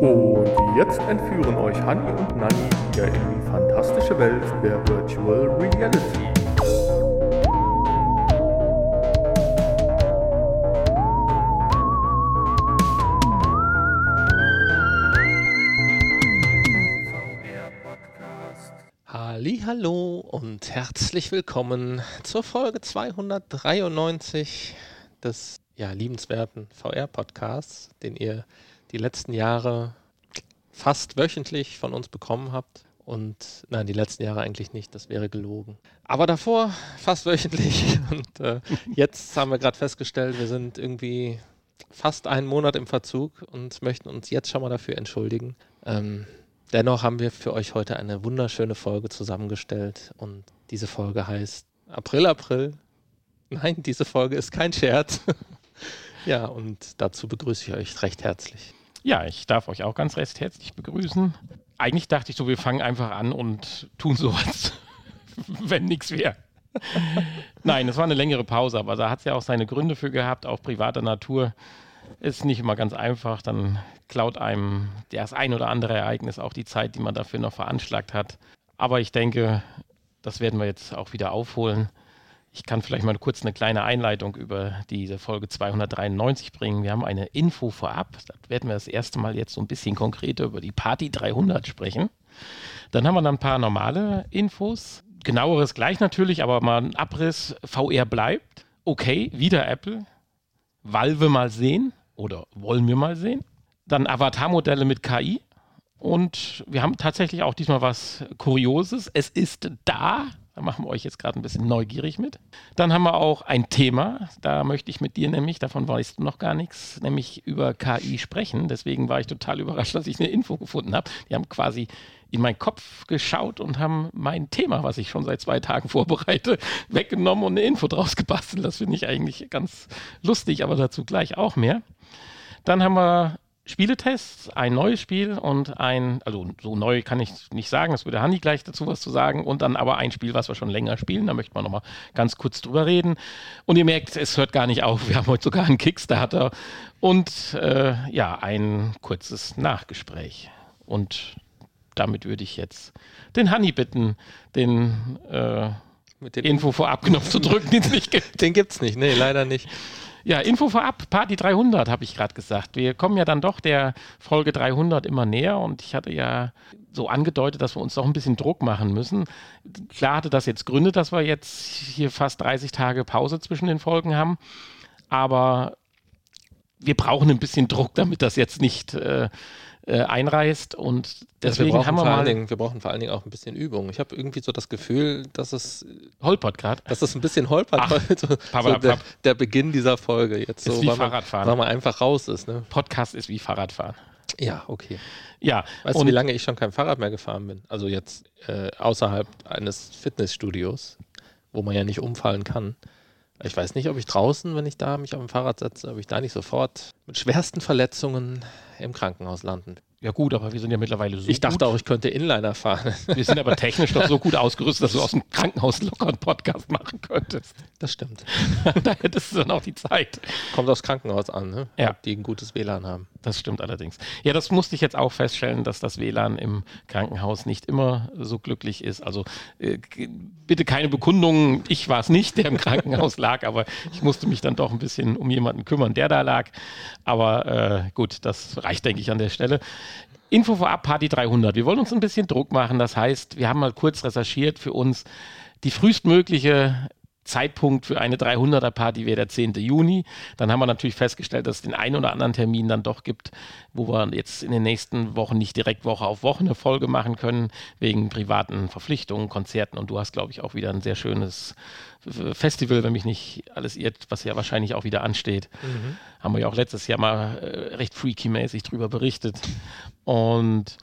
Und jetzt entführen euch Hani und Nani wieder in die fantastische Welt der Virtual Reality. Hallo und herzlich willkommen zur Folge 293 des ja, liebenswerten VR-Podcasts, den ihr die letzten Jahre fast wöchentlich von uns bekommen habt. Und nein, die letzten Jahre eigentlich nicht, das wäre gelogen. Aber davor fast wöchentlich. Und äh, jetzt haben wir gerade festgestellt, wir sind irgendwie fast einen Monat im Verzug und möchten uns jetzt schon mal dafür entschuldigen. Ähm, dennoch haben wir für euch heute eine wunderschöne Folge zusammengestellt. Und diese Folge heißt April, April. Nein, diese Folge ist kein Scherz. ja, und dazu begrüße ich euch recht herzlich. Ja, ich darf euch auch ganz recht herzlich begrüßen. Eigentlich dachte ich so, wir fangen einfach an und tun so, als wenn nichts wäre. Nein, es war eine längere Pause, aber da hat es ja auch seine Gründe für gehabt, auch privater Natur. Ist nicht immer ganz einfach, dann klaut einem das ein oder andere Ereignis auch die Zeit, die man dafür noch veranschlagt hat. Aber ich denke, das werden wir jetzt auch wieder aufholen. Ich kann vielleicht mal kurz eine kleine Einleitung über diese Folge 293 bringen. Wir haben eine Info vorab. Da werden wir das erste Mal jetzt so ein bisschen konkreter über die Party 300 sprechen. Dann haben wir dann ein paar normale Infos. Genaueres gleich natürlich, aber mal ein Abriss. VR bleibt. Okay, wieder Apple. Valve mal sehen oder wollen wir mal sehen. Dann Avatar-Modelle mit KI. Und wir haben tatsächlich auch diesmal was Kurioses. Es ist da, da machen wir euch jetzt gerade ein bisschen neugierig mit. Dann haben wir auch ein Thema, da möchte ich mit dir nämlich, davon weißt du noch gar nichts, nämlich über KI sprechen. Deswegen war ich total überrascht, dass ich eine Info gefunden habe. Die haben quasi in meinen Kopf geschaut und haben mein Thema, was ich schon seit zwei Tagen vorbereite, weggenommen und eine Info draus gebastelt. Das finde ich eigentlich ganz lustig, aber dazu gleich auch mehr. Dann haben wir Spieletests, ein neues Spiel und ein, also so neu kann ich nicht sagen, das würde Hanni gleich dazu was zu sagen, und dann aber ein Spiel, was wir schon länger spielen, da möchte man nochmal ganz kurz drüber reden. Und ihr merkt, es hört gar nicht auf, wir haben heute sogar einen Kickstarter und äh, ja, ein kurzes Nachgespräch. Und damit würde ich jetzt den Hanni bitten, den, äh, den Info vorab Knopf zu drücken, den es nicht gibt. Den gibt es nicht, nee, leider nicht. Ja, Info vorab, Party 300 habe ich gerade gesagt. Wir kommen ja dann doch der Folge 300 immer näher und ich hatte ja so angedeutet, dass wir uns doch ein bisschen Druck machen müssen. Klar hatte das jetzt Gründe, dass wir jetzt hier fast 30 Tage Pause zwischen den Folgen haben, aber wir brauchen ein bisschen Druck, damit das jetzt nicht äh, äh, einreißt und deswegen ja, haben wir mal. Dingen, wir brauchen vor allen Dingen auch ein bisschen Übung. Ich habe irgendwie so das Gefühl, dass es holpert gerade, dass es ein bisschen holpert, Ach, so, so der, der, Beginn dieser Folge jetzt ist so, wie weil Fahrradfahren, man, weil man einfach raus ist. Ne? Podcast ist wie Fahrradfahren. Ja, okay. Ja, weißt du, wie lange ich schon kein Fahrrad mehr gefahren bin? Also jetzt äh, außerhalb eines Fitnessstudios, wo man ja nicht umfallen kann. Ich weiß nicht, ob ich draußen, wenn ich da mich auf dem Fahrrad setze, ob ich da nicht sofort mit schwersten Verletzungen im Krankenhaus landen. Ja gut, aber wir sind ja mittlerweile so Ich dachte gut. auch, ich könnte Inliner fahren. Wir sind aber technisch doch so gut ausgerüstet, dass du aus dem Krankenhaus locker einen Podcast machen könntest. Das stimmt. da hättest du dann auch die Zeit. Kommt aufs Krankenhaus an, ne? Ja. Ob die ein gutes WLAN haben. Das stimmt allerdings. Ja, das musste ich jetzt auch feststellen, dass das WLAN im Krankenhaus nicht immer so glücklich ist. Also äh, bitte keine Bekundungen. Ich war es nicht, der im Krankenhaus lag, aber ich musste mich dann doch ein bisschen um jemanden kümmern, der da lag. Aber äh, gut, das reicht, denke ich, an der Stelle. Info vorab, Party 300. Wir wollen uns ein bisschen Druck machen. Das heißt, wir haben mal kurz recherchiert für uns die frühestmögliche Zeitpunkt für eine 300er Party wäre der 10. Juni. Dann haben wir natürlich festgestellt, dass es den einen oder anderen Termin dann doch gibt, wo wir jetzt in den nächsten Wochen nicht direkt Woche auf Woche eine Folge machen können, wegen privaten Verpflichtungen, Konzerten. Und du hast, glaube ich, auch wieder ein sehr schönes Festival, wenn mich nicht alles irrt, was ja wahrscheinlich auch wieder ansteht. Mhm. Haben wir ja auch letztes Jahr mal äh, recht freaky-mäßig drüber berichtet. Und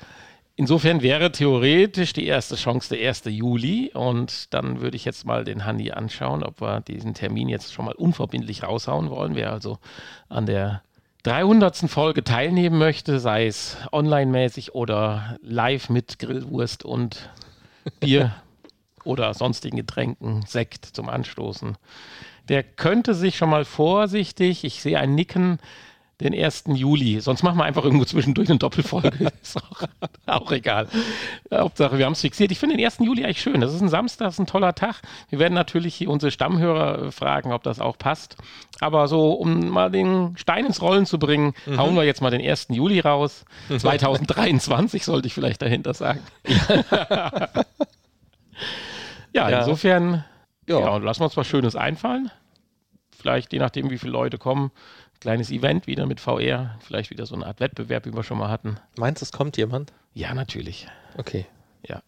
Insofern wäre theoretisch die erste Chance der 1. Juli und dann würde ich jetzt mal den Handy anschauen, ob wir diesen Termin jetzt schon mal unverbindlich raushauen wollen. Wer also an der 300. Folge teilnehmen möchte, sei es online-mäßig oder live mit Grillwurst und Bier oder sonstigen Getränken, Sekt zum Anstoßen, der könnte sich schon mal vorsichtig, ich sehe ein Nicken, den 1. Juli. Sonst machen wir einfach irgendwo zwischendurch eine Doppelfolge. ist auch, auch egal. Hauptsache, wir haben es fixiert. Ich finde den 1. Juli eigentlich schön. Das ist ein Samstag, das ist ein toller Tag. Wir werden natürlich hier unsere Stammhörer fragen, ob das auch passt. Aber so, um mal den Stein ins Rollen zu bringen, mhm. hauen wir jetzt mal den 1. Juli raus. 2023 sollte ich vielleicht dahinter sagen. ja, ja, insofern, ja. ja, lassen wir uns was Schönes einfallen. Vielleicht, je nachdem, wie viele Leute kommen, kleines Event wieder mit VR, vielleicht wieder so eine Art Wettbewerb, wie wir schon mal hatten. Meinst du, es kommt jemand? Ja, natürlich. Okay. Ja.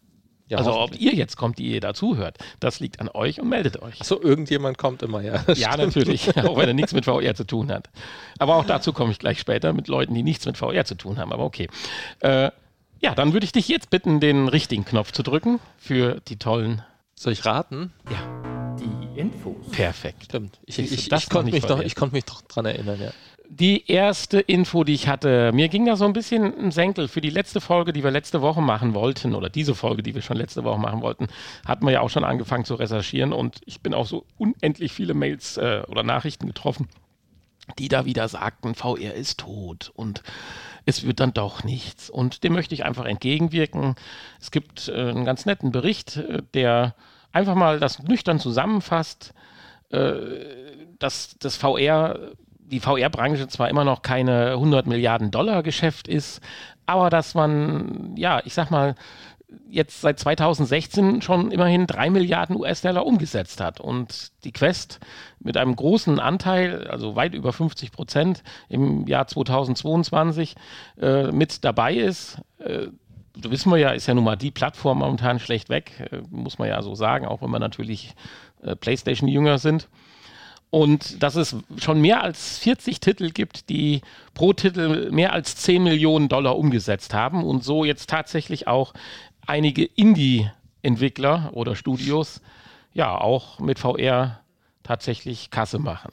ja also ob ihr jetzt kommt, die ihr dazu hört, das liegt an euch und meldet euch. Achso, irgendjemand kommt immer, ja. Ja, natürlich, auch wenn er nichts mit VR zu tun hat. Aber auch dazu komme ich gleich später mit Leuten, die nichts mit VR zu tun haben, aber okay. Äh, ja, dann würde ich dich jetzt bitten, den richtigen Knopf zu drücken für die tollen. Soll ich raten? Ja. Infos. Perfekt. Stimmt. Ich, ich, ich, ich konnte mich, doch, ich konnt mich doch dran erinnern, ja. Die erste Info, die ich hatte, mir ging da so ein bisschen ein Senkel. Für die letzte Folge, die wir letzte Woche machen wollten, oder diese Folge, die wir schon letzte Woche machen wollten, hatten wir ja auch schon angefangen zu recherchieren und ich bin auch so unendlich viele Mails äh, oder Nachrichten getroffen, die da wieder sagten, VR ist tot und es wird dann doch nichts. Und dem möchte ich einfach entgegenwirken. Es gibt äh, einen ganz netten Bericht, äh, der einfach mal das nüchtern zusammenfasst, äh, dass das VR, die VR-Branche zwar immer noch keine 100 Milliarden Dollar Geschäft ist, aber dass man, ja, ich sag mal, jetzt seit 2016 schon immerhin 3 Milliarden US-Dollar umgesetzt hat und die Quest mit einem großen Anteil, also weit über 50 Prozent im Jahr 2022 äh, mit dabei ist. Äh, wissen wir ja, ist ja nun mal die Plattform momentan schlecht weg, äh, muss man ja so sagen, auch wenn wir natürlich äh, PlayStation-Jünger sind. Und dass es schon mehr als 40 Titel gibt, die pro Titel mehr als 10 Millionen Dollar umgesetzt haben und so jetzt tatsächlich auch einige Indie-Entwickler oder Studios ja auch mit VR tatsächlich Kasse machen.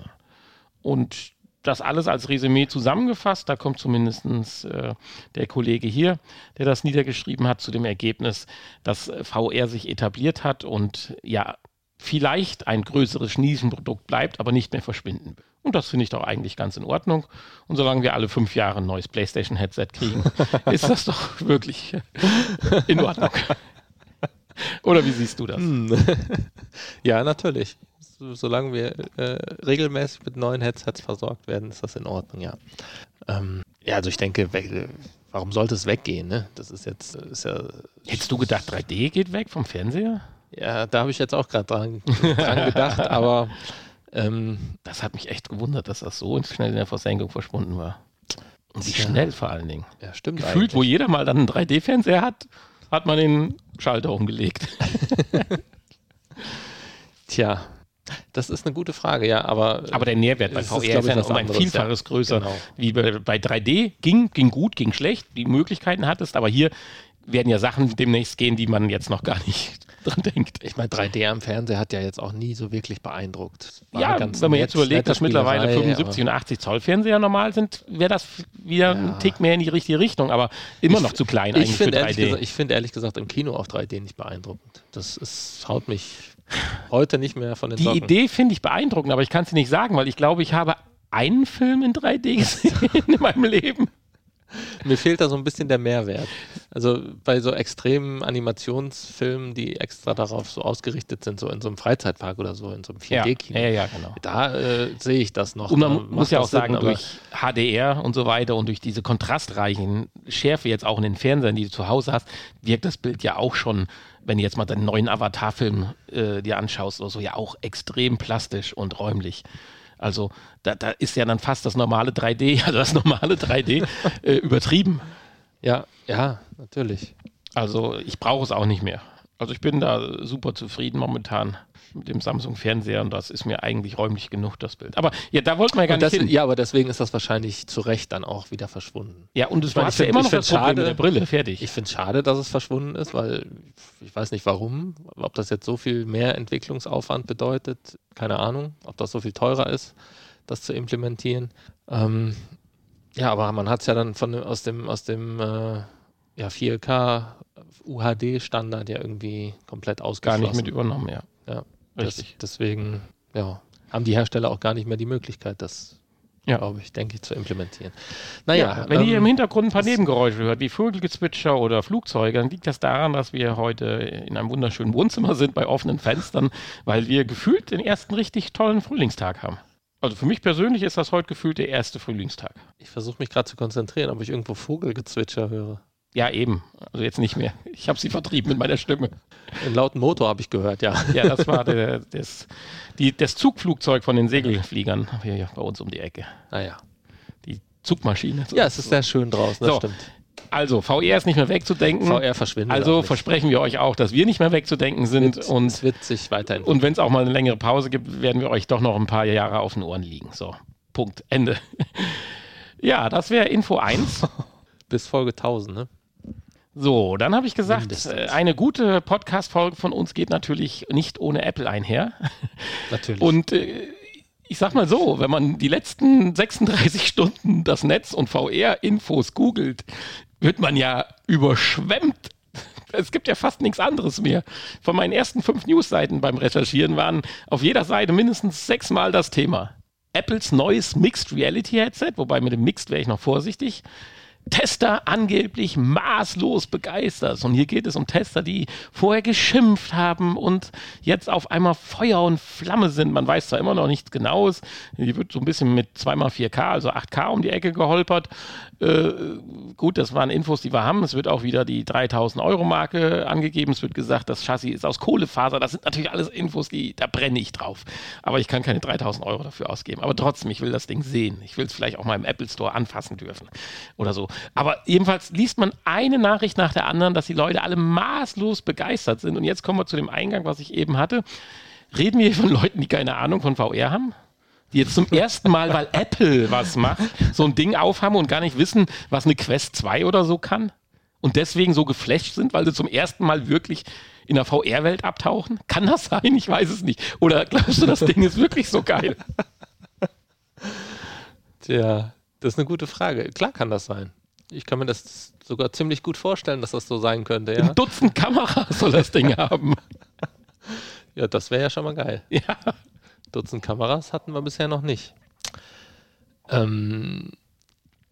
Und das alles als Resümee zusammengefasst. Da kommt zumindest äh, der Kollege hier, der das niedergeschrieben hat, zu dem Ergebnis, dass VR sich etabliert hat und ja, vielleicht ein größeres Nischenprodukt bleibt, aber nicht mehr verschwinden will. Und das finde ich doch eigentlich ganz in Ordnung. Und solange wir alle fünf Jahre ein neues PlayStation-Headset kriegen, ist das doch wirklich in Ordnung. Oder wie siehst du das? Hm. Ja, natürlich solange wir äh, regelmäßig mit neuen Headsets versorgt werden, ist das in Ordnung, ja. Ähm, ja, also ich denke, warum sollte es weggehen? Ne? Das ist jetzt, ist ja. Hättest du gedacht, 3D geht weg vom Fernseher? Ja, da habe ich jetzt auch gerade dran, dran, gedacht, aber ähm, das hat mich echt gewundert, dass das so schnell in der Versenkung verschwunden war. Und wie schnell vor allen Dingen. Ja, stimmt. Gefühlt, eigentlich. wo jeder mal dann einen 3D-Fernseher hat, hat man den Schalter umgelegt. Tja, das ist eine gute Frage, ja, aber. Aber der Nährwert bei VR ist, ja um ein Vielfaches ja. größer. Genau. Wie bei, bei 3D ging, ging gut, ging schlecht, die Möglichkeiten hattest, aber hier werden ja Sachen demnächst gehen, die man jetzt noch gar nicht dran denkt. Ich meine, 3D am Fernseher hat ja jetzt auch nie so wirklich beeindruckt. ja, wenn man jetzt überlegt, dass mittlerweile 75 und 80 Zoll Fernseher normal sind, wäre das wieder ja. ein Tick mehr in die richtige Richtung, aber immer ich, noch zu klein eigentlich für 3D. Gesagt, ich finde ehrlich gesagt im Kino auf 3D nicht beeindruckend. Das ist, haut mich heute nicht mehr von den Die Socken. Idee finde ich beeindruckend, aber ich kann es nicht sagen, weil ich glaube, ich habe einen Film in 3D gesehen in meinem Leben. Mir fehlt da so ein bisschen der Mehrwert. Also bei so extremen Animationsfilmen, die extra darauf so ausgerichtet sind, so in so einem Freizeitpark oder so, in so einem 4D-Kino. Ja, ja, ja, genau. Da äh, sehe ich das noch. Und man muss ja auch sagen, Sinn, durch HDR und so weiter und durch diese kontrastreichen Schärfe jetzt auch in den Fernsehern, die du zu Hause hast, wirkt das Bild ja auch schon wenn du jetzt mal den neuen Avatar-Film äh, dir anschaust oder so, ja auch extrem plastisch und räumlich. Also da, da ist ja dann fast das normale 3D, also das normale 3D äh, übertrieben. Ja, ja, natürlich. Also ich brauche es auch nicht mehr. Also ich bin da super zufrieden momentan mit dem Samsung-Fernseher und das ist mir eigentlich räumlich genug, das Bild. Aber ja, da wollten wir ja gar das, nicht hin. Ja, aber deswegen ist das wahrscheinlich zu Recht dann auch wieder verschwunden. Ja, und es war ja immer noch das schade, mit der Brille, fertig. Ich finde es schade, dass es verschwunden ist, weil ich weiß nicht warum, ob das jetzt so viel mehr Entwicklungsaufwand bedeutet, keine Ahnung, ob das so viel teurer ist, das zu implementieren. Ähm, ja, aber man hat es ja dann von, aus dem, aus dem äh, ja, 4K UHD-Standard ja irgendwie komplett ausgeschlossen. Gar nicht mit übernommen, ja. Ja, Richtig. Das, deswegen ja, haben die Hersteller auch gar nicht mehr die Möglichkeit, das ja. glaube ich, denke ich, zu implementieren. Naja. Ja, wenn ähm, ihr im Hintergrund ein paar Nebengeräusche hört, wie Vogelgezwitscher oder Flugzeuge, dann liegt das daran, dass wir heute in einem wunderschönen Wohnzimmer sind bei offenen Fenstern, weil wir gefühlt den ersten richtig tollen Frühlingstag haben. Also für mich persönlich ist das heute gefühlt der erste Frühlingstag. Ich versuche mich gerade zu konzentrieren, ob ich irgendwo Vogelgezwitscher höre. Ja, eben. Also jetzt nicht mehr. Ich habe sie vertrieben mit meiner Stimme. Einen lauten Motor habe ich gehört, ja. Ja, das war der, das, die, das Zugflugzeug von den Segelfliegern hier bei uns um die Ecke. Naja. Ah die Zugmaschine. Ja, es ist sehr schön draußen, das so. stimmt. Also, VR ist nicht mehr wegzudenken. VR verschwindet. Also versprechen wir euch auch, dass wir nicht mehr wegzudenken sind. Wird, und es wird sich weiterhin. Und wenn es auch mal eine längere Pause gibt, werden wir euch doch noch ein paar Jahre auf den Ohren liegen. So, Punkt, Ende. ja, das wäre Info 1. Bis Folge 1000, ne? So, dann habe ich gesagt, Mindestens. Äh, eine gute Podcast-Folge von uns geht natürlich nicht ohne Apple einher. Natürlich. Und äh, ich sag mal so, wenn man die letzten 36 Stunden das Netz und VR-Infos googelt, wird man ja überschwemmt. Es gibt ja fast nichts anderes mehr. Von meinen ersten fünf Newsseiten beim Recherchieren waren auf jeder Seite mindestens sechsmal das Thema. Apples neues Mixed Reality Headset, wobei mit dem Mixed wäre ich noch vorsichtig. Tester angeblich maßlos begeistert. Und hier geht es um Tester, die vorher geschimpft haben und jetzt auf einmal Feuer und Flamme sind. Man weiß zwar immer noch nichts Genaues. Hier wird so ein bisschen mit 2x4K, also 8K um die Ecke geholpert. Äh, gut, das waren Infos, die wir haben. Es wird auch wieder die 3000 Euro Marke angegeben. Es wird gesagt, das Chassis ist aus Kohlefaser. Das sind natürlich alles Infos, die, da brenne ich drauf. Aber ich kann keine 3000 Euro dafür ausgeben. Aber trotzdem, ich will das Ding sehen. Ich will es vielleicht auch mal im Apple Store anfassen dürfen oder so. Aber jedenfalls liest man eine Nachricht nach der anderen, dass die Leute alle maßlos begeistert sind. Und jetzt kommen wir zu dem Eingang, was ich eben hatte. Reden wir hier von Leuten, die keine Ahnung von VR haben? die jetzt zum ersten Mal, weil Apple was macht, so ein Ding aufhaben und gar nicht wissen, was eine Quest 2 oder so kann? Und deswegen so geflasht sind, weil sie zum ersten Mal wirklich in der VR-Welt abtauchen? Kann das sein? Ich weiß es nicht. Oder glaubst du, das Ding ist wirklich so geil? Tja, das ist eine gute Frage. Klar kann das sein. Ich kann mir das sogar ziemlich gut vorstellen, dass das so sein könnte. Ja? Ein Dutzend Kameras soll das Ding haben. Ja, das wäre ja schon mal geil. Ja. Dutzend Kameras hatten wir bisher noch nicht. Ähm,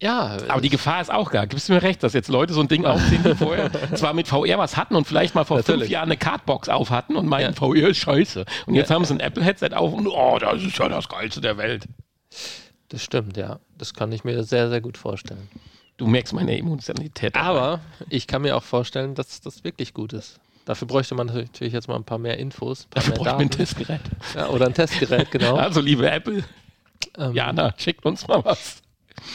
ja. Aber die Gefahr ist auch gar. Gibst du mir recht, dass jetzt Leute so ein Ding aufziehen, die vorher zwar mit VR was hatten und vielleicht mal vor Natürlich. fünf Jahren eine Cardbox auf hatten und meinen, ja. VR ist scheiße. Und jetzt ja. haben sie ein Apple-Headset auf und oh, das ist ja das Geilste der Welt. Das stimmt, ja. Das kann ich mir sehr, sehr gut vorstellen. Du merkst meine Emotionalität. Aber ich kann mir auch vorstellen, dass das wirklich gut ist. Dafür bräuchte man natürlich jetzt mal ein paar mehr Infos. Paar Dafür bräuchte man ein Testgerät. Ja, oder ein Testgerät, genau. Also, liebe Apple, ähm, Jana, schickt uns mal was.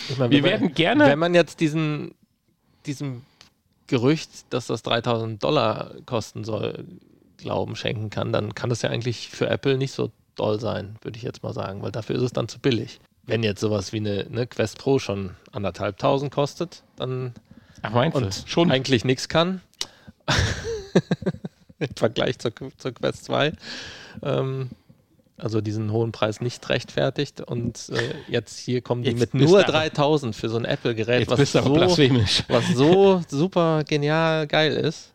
Ich mein, Wir werden gerne. Wenn man jetzt diesen, diesem Gerücht, dass das 3000 Dollar kosten soll, Glauben schenken kann, dann kann das ja eigentlich für Apple nicht so doll sein, würde ich jetzt mal sagen, weil dafür ist es dann zu billig. Wenn jetzt sowas wie eine, eine Quest Pro schon anderthalbtausend kostet, dann Ach, meinst und du? schon eigentlich nichts kann, im Vergleich zur, zur Quest 2. Ähm, also diesen hohen Preis nicht rechtfertigt und äh, jetzt hier kommen die jetzt mit nur 3000 für so ein Apple-Gerät, was, so, was so super genial geil ist.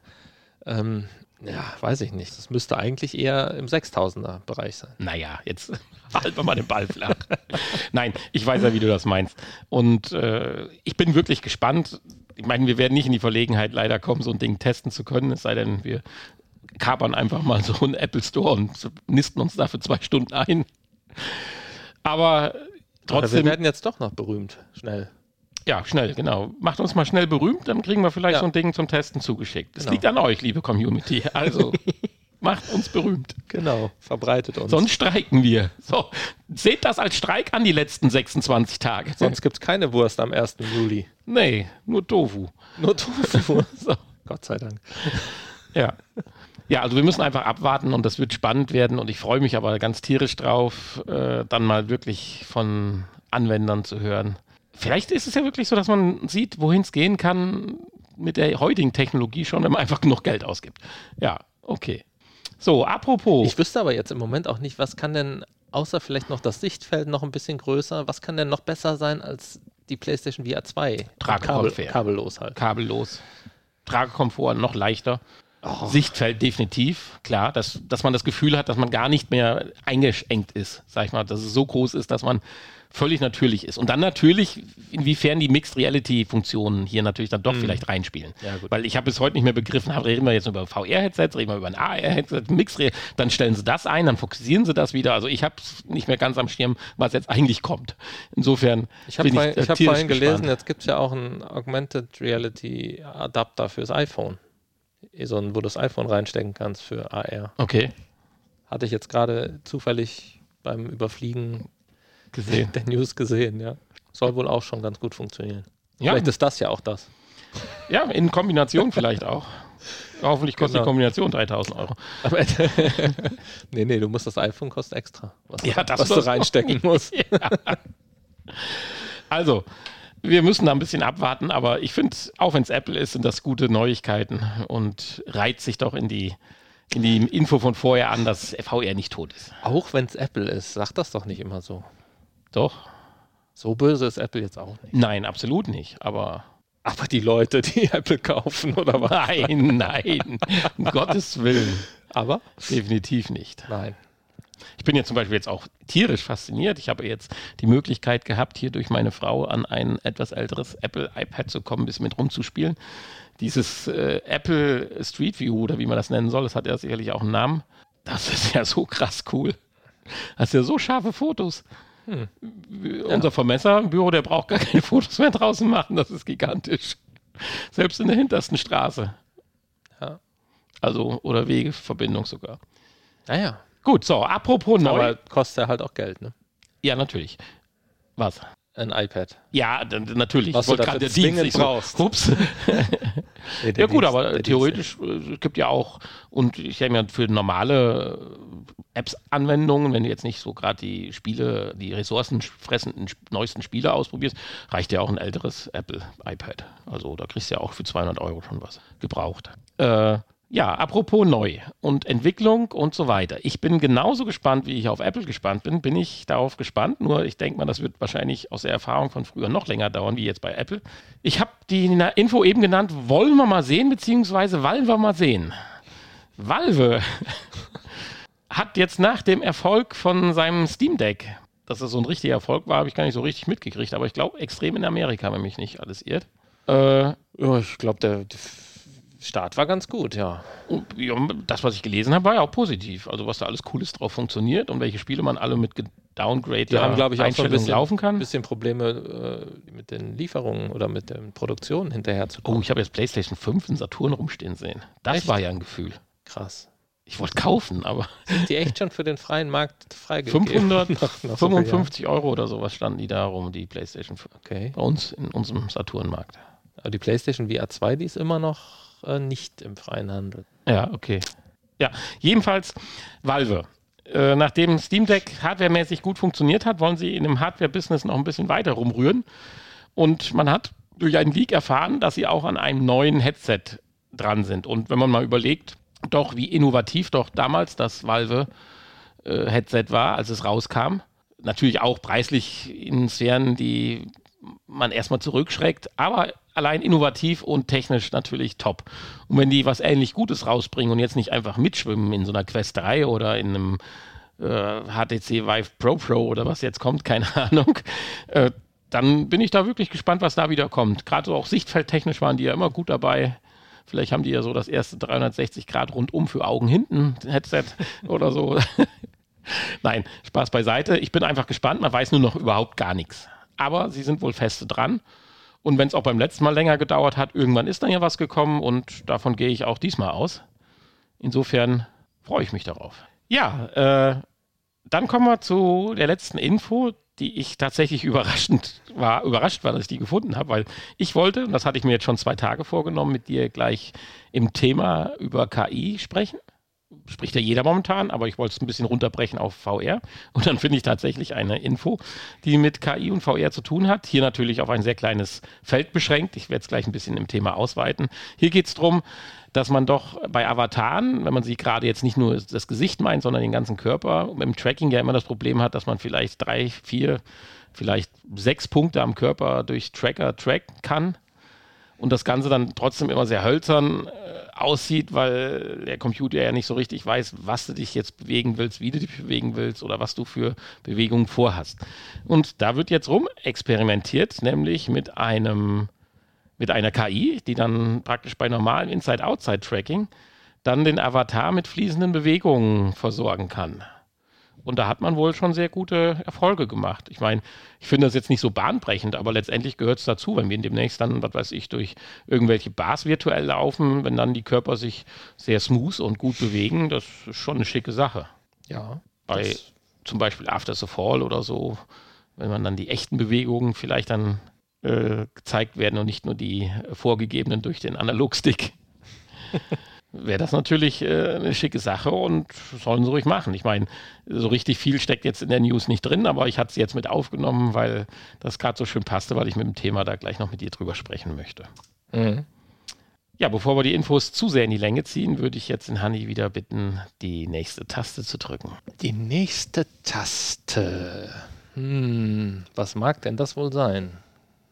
Ähm, ja, weiß ich nicht. Das müsste eigentlich eher im 6000er Bereich sein. Naja, jetzt halten wir mal den Ball flach. Nein, ich weiß ja, wie du das meinst. Und äh, ich bin wirklich gespannt ich meine, wir werden nicht in die Verlegenheit leider kommen, so ein Ding testen zu können, es sei denn, wir kapern einfach mal so einen Apple Store und nisten uns dafür zwei Stunden ein. Aber trotzdem. wir werden jetzt doch noch berühmt, schnell. Ja, schnell, genau. Macht uns mal schnell berühmt, dann kriegen wir vielleicht ja. so ein Ding zum Testen zugeschickt. Das genau. liegt an euch, liebe Community. Also macht uns berühmt. Genau, verbreitet uns. Sonst streiken wir. So, seht das als Streik an, die letzten 26 Tage. Sonst gibt es keine Wurst am 1. Juli. Nee, nur Tofu. Nur Tofu. so. Gott sei Dank. Ja. Ja, also wir müssen einfach abwarten und das wird spannend werden und ich freue mich aber ganz tierisch drauf, äh, dann mal wirklich von Anwendern zu hören. Vielleicht ist es ja wirklich so, dass man sieht, wohin es gehen kann mit der heutigen Technologie schon, wenn man einfach genug Geld ausgibt. Ja, okay. So, apropos. Ich wüsste aber jetzt im Moment auch nicht, was kann denn, außer vielleicht noch das Sichtfeld noch ein bisschen größer, was kann denn noch besser sein als die PlayStation VR 2? Tragekomfort. Kabel, kabellos halt. Kabellos. Tragekomfort noch leichter. Oh. Sichtfeld definitiv, klar, dass, dass man das Gefühl hat, dass man gar nicht mehr eingeschenkt ist, sag ich mal, dass es so groß ist, dass man völlig natürlich ist. Und dann natürlich, inwiefern die Mixed Reality Funktionen hier natürlich dann doch mhm. vielleicht reinspielen. Ja, Weil ich habe bis heute nicht mehr begriffen, reden wir jetzt über VR-Headsets, reden wir über ein AR-Headset, Mixed Reality, dann stellen sie das ein, dann fokussieren sie das wieder. Also ich habe es nicht mehr ganz am Schirm, was jetzt eigentlich kommt. Insofern. Ich habe vorhin, ich, äh, hab vorhin gelesen, jetzt gibt es ja auch einen Augmented Reality Adapter fürs iPhone. So ein, wo du das iPhone reinstecken kannst für AR. Okay. Hatte ich jetzt gerade zufällig beim Überfliegen gesehen. der News gesehen, ja. Soll wohl auch schon ganz gut funktionieren. Ja. Vielleicht ist das ja auch das. Ja, in Kombination vielleicht auch. Hoffentlich kostet genau. die Kombination 3000 Euro. Aber, nee, nee, du musst das iPhone kostet extra. Was, ja, das was du reinstecken musst. Ja. Also, wir müssen da ein bisschen abwarten, aber ich finde, auch wenn es Apple ist, sind das gute Neuigkeiten und reiht sich doch in die, in die Info von vorher an, dass VR nicht tot ist. Auch wenn es Apple ist, sag das doch nicht immer so. Doch. So böse ist Apple jetzt auch nicht. Nein, absolut nicht. Aber. Aber die Leute, die Apple kaufen, oder was? Nein, nein. um Gottes Willen. Aber? Definitiv nicht. Nein. Ich bin jetzt zum Beispiel jetzt auch tierisch fasziniert. Ich habe jetzt die Möglichkeit gehabt, hier durch meine Frau an ein etwas älteres Apple iPad zu kommen, ein bisschen mit rumzuspielen. Dieses äh, Apple Street View oder wie man das nennen soll, das hat ja sicherlich auch einen Namen. Das ist ja so krass cool. Das ist ja so scharfe Fotos. Hm. Unser Vermesser im Büro, der braucht gar keine Fotos mehr draußen machen. Das ist gigantisch. Selbst in der hintersten Straße. Ja. Also, oder Wegeverbindung sogar. Naja. Gut, so, apropos neu. Aber kostet ja halt auch Geld, ne? Ja, natürlich. Was? Ein iPad. Ja, natürlich. Was ich wollte gerade brauchst. So, ups. nee, ja gut, aber theoretisch äh, es gibt ja auch, und ich denke mir für normale Apps-Anwendungen, wenn du jetzt nicht so gerade die Spiele, die ressourcenfressenden neuesten Spiele ausprobierst, reicht ja auch ein älteres Apple iPad. Also da kriegst du ja auch für 200 Euro schon was gebraucht. Äh, ja, apropos neu und Entwicklung und so weiter. Ich bin genauso gespannt, wie ich auf Apple gespannt bin, bin ich darauf gespannt. Nur ich denke mal, das wird wahrscheinlich aus der Erfahrung von früher noch länger dauern, wie jetzt bei Apple. Ich habe die Info eben genannt, wollen wir mal sehen, beziehungsweise wollen wir mal sehen. Valve hat jetzt nach dem Erfolg von seinem Steam Deck, dass das so ein richtiger Erfolg war, habe ich gar nicht so richtig mitgekriegt, aber ich glaube extrem in Amerika, wenn mich nicht alles irrt. Äh, ich glaube, der Start war ganz gut, ja. Das, was ich gelesen habe, war ja auch positiv. Also was da alles Cooles drauf funktioniert und welche Spiele man alle mit Downgrade Die haben, glaube ich, auch so ein bisschen, laufen kann. bisschen Probleme äh, mit den Lieferungen oder mit der Produktion hinterher zu kommen. Oh, ich habe jetzt PlayStation 5 in Saturn rumstehen sehen. Das Echt? war ja ein Gefühl. Krass. Ich wollte kaufen, aber. Sind die echt schon für den freien Markt freigegeben? 555 Euro oder sowas standen die da rum, die PlayStation 5. Okay. Bei uns in unserem Saturn-Markt. Aber die PlayStation VR 2, die ist immer noch äh, nicht im freien Handel. Ja, okay. Ja, jedenfalls Valve. Äh, nachdem Steam Deck hardwaremäßig gut funktioniert hat, wollen sie in dem Hardware-Business noch ein bisschen weiter rumrühren. Und man hat durch einen Leak erfahren, dass sie auch an einem neuen Headset dran sind. Und wenn man mal überlegt, doch wie innovativ doch damals das Valve äh, Headset war, als es rauskam. Natürlich auch preislich in Sphären, die man erstmal zurückschreckt, aber allein innovativ und technisch natürlich top. Und wenn die was ähnlich Gutes rausbringen und jetzt nicht einfach mitschwimmen in so einer Quest 3 oder in einem äh, HTC Vive Pro Pro oder was jetzt kommt, keine Ahnung, äh, dann bin ich da wirklich gespannt, was da wieder kommt. Gerade so auch sichtfeldtechnisch waren die ja immer gut dabei. Vielleicht haben die ja so das erste 360 Grad rundum für Augen hinten Headset oder so. Nein, Spaß beiseite. Ich bin einfach gespannt. Man weiß nur noch überhaupt gar nichts. Aber sie sind wohl feste dran. Und wenn es auch beim letzten Mal länger gedauert hat, irgendwann ist dann ja was gekommen und davon gehe ich auch diesmal aus. Insofern freue ich mich darauf. Ja, äh, dann kommen wir zu der letzten Info, die ich tatsächlich überraschend war, überrascht war, dass ich die gefunden habe, weil ich wollte, und das hatte ich mir jetzt schon zwei Tage vorgenommen, mit dir gleich im Thema über KI sprechen spricht ja jeder momentan, aber ich wollte es ein bisschen runterbrechen auf VR. Und dann finde ich tatsächlich eine Info, die mit KI und VR zu tun hat. Hier natürlich auf ein sehr kleines Feld beschränkt. Ich werde es gleich ein bisschen im Thema ausweiten. Hier geht es darum, dass man doch bei Avataren, wenn man sich gerade jetzt nicht nur das Gesicht meint, sondern den ganzen Körper, dem Tracking ja immer das Problem hat, dass man vielleicht drei, vier, vielleicht sechs Punkte am Körper durch Tracker tracken kann und das Ganze dann trotzdem immer sehr hölzern äh, aussieht, weil der Computer ja nicht so richtig weiß, was du dich jetzt bewegen willst, wie du dich bewegen willst oder was du für Bewegungen vorhast. Und da wird jetzt rum experimentiert, nämlich mit einem mit einer KI, die dann praktisch bei normalem Inside-Outside-Tracking dann den Avatar mit fließenden Bewegungen versorgen kann. Und da hat man wohl schon sehr gute Erfolge gemacht. Ich meine, ich finde das jetzt nicht so bahnbrechend, aber letztendlich gehört es dazu, wenn wir demnächst dann, was weiß ich, durch irgendwelche Bars virtuell laufen, wenn dann die Körper sich sehr smooth und gut bewegen, das ist schon eine schicke Sache. Ja. Bei zum Beispiel After the Fall oder so, wenn man dann die echten Bewegungen vielleicht dann äh, gezeigt werden und nicht nur die vorgegebenen durch den Analogstick. wäre das natürlich äh, eine schicke Sache und sollen sie ruhig machen. Ich meine, so richtig viel steckt jetzt in der News nicht drin, aber ich hatte es jetzt mit aufgenommen, weil das gerade so schön passte, weil ich mit dem Thema da gleich noch mit dir drüber sprechen möchte. Mhm. Ja, bevor wir die Infos zu sehr in die Länge ziehen, würde ich jetzt den Hanni wieder bitten, die nächste Taste zu drücken. Die nächste Taste. Hm, was mag denn das wohl sein?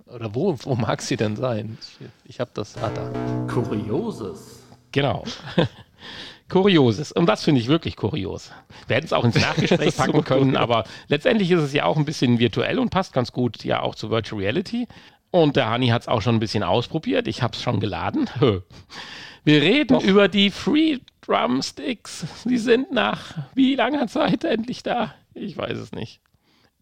Oder wo, wo mag sie denn sein? Ich, ich habe das. Ah, da. Kurioses. Genau. Kurioses. Und das finde ich wirklich kurios. Wir hätten es auch ins Nachgespräch packen können, aber letztendlich ist es ja auch ein bisschen virtuell und passt ganz gut ja auch zu Virtual Reality. Und der Hani hat es auch schon ein bisschen ausprobiert. Ich habe es schon geladen. Wir reden Doch. über die Free Drumsticks. Sie sind nach wie langer Zeit endlich da? Ich weiß es nicht.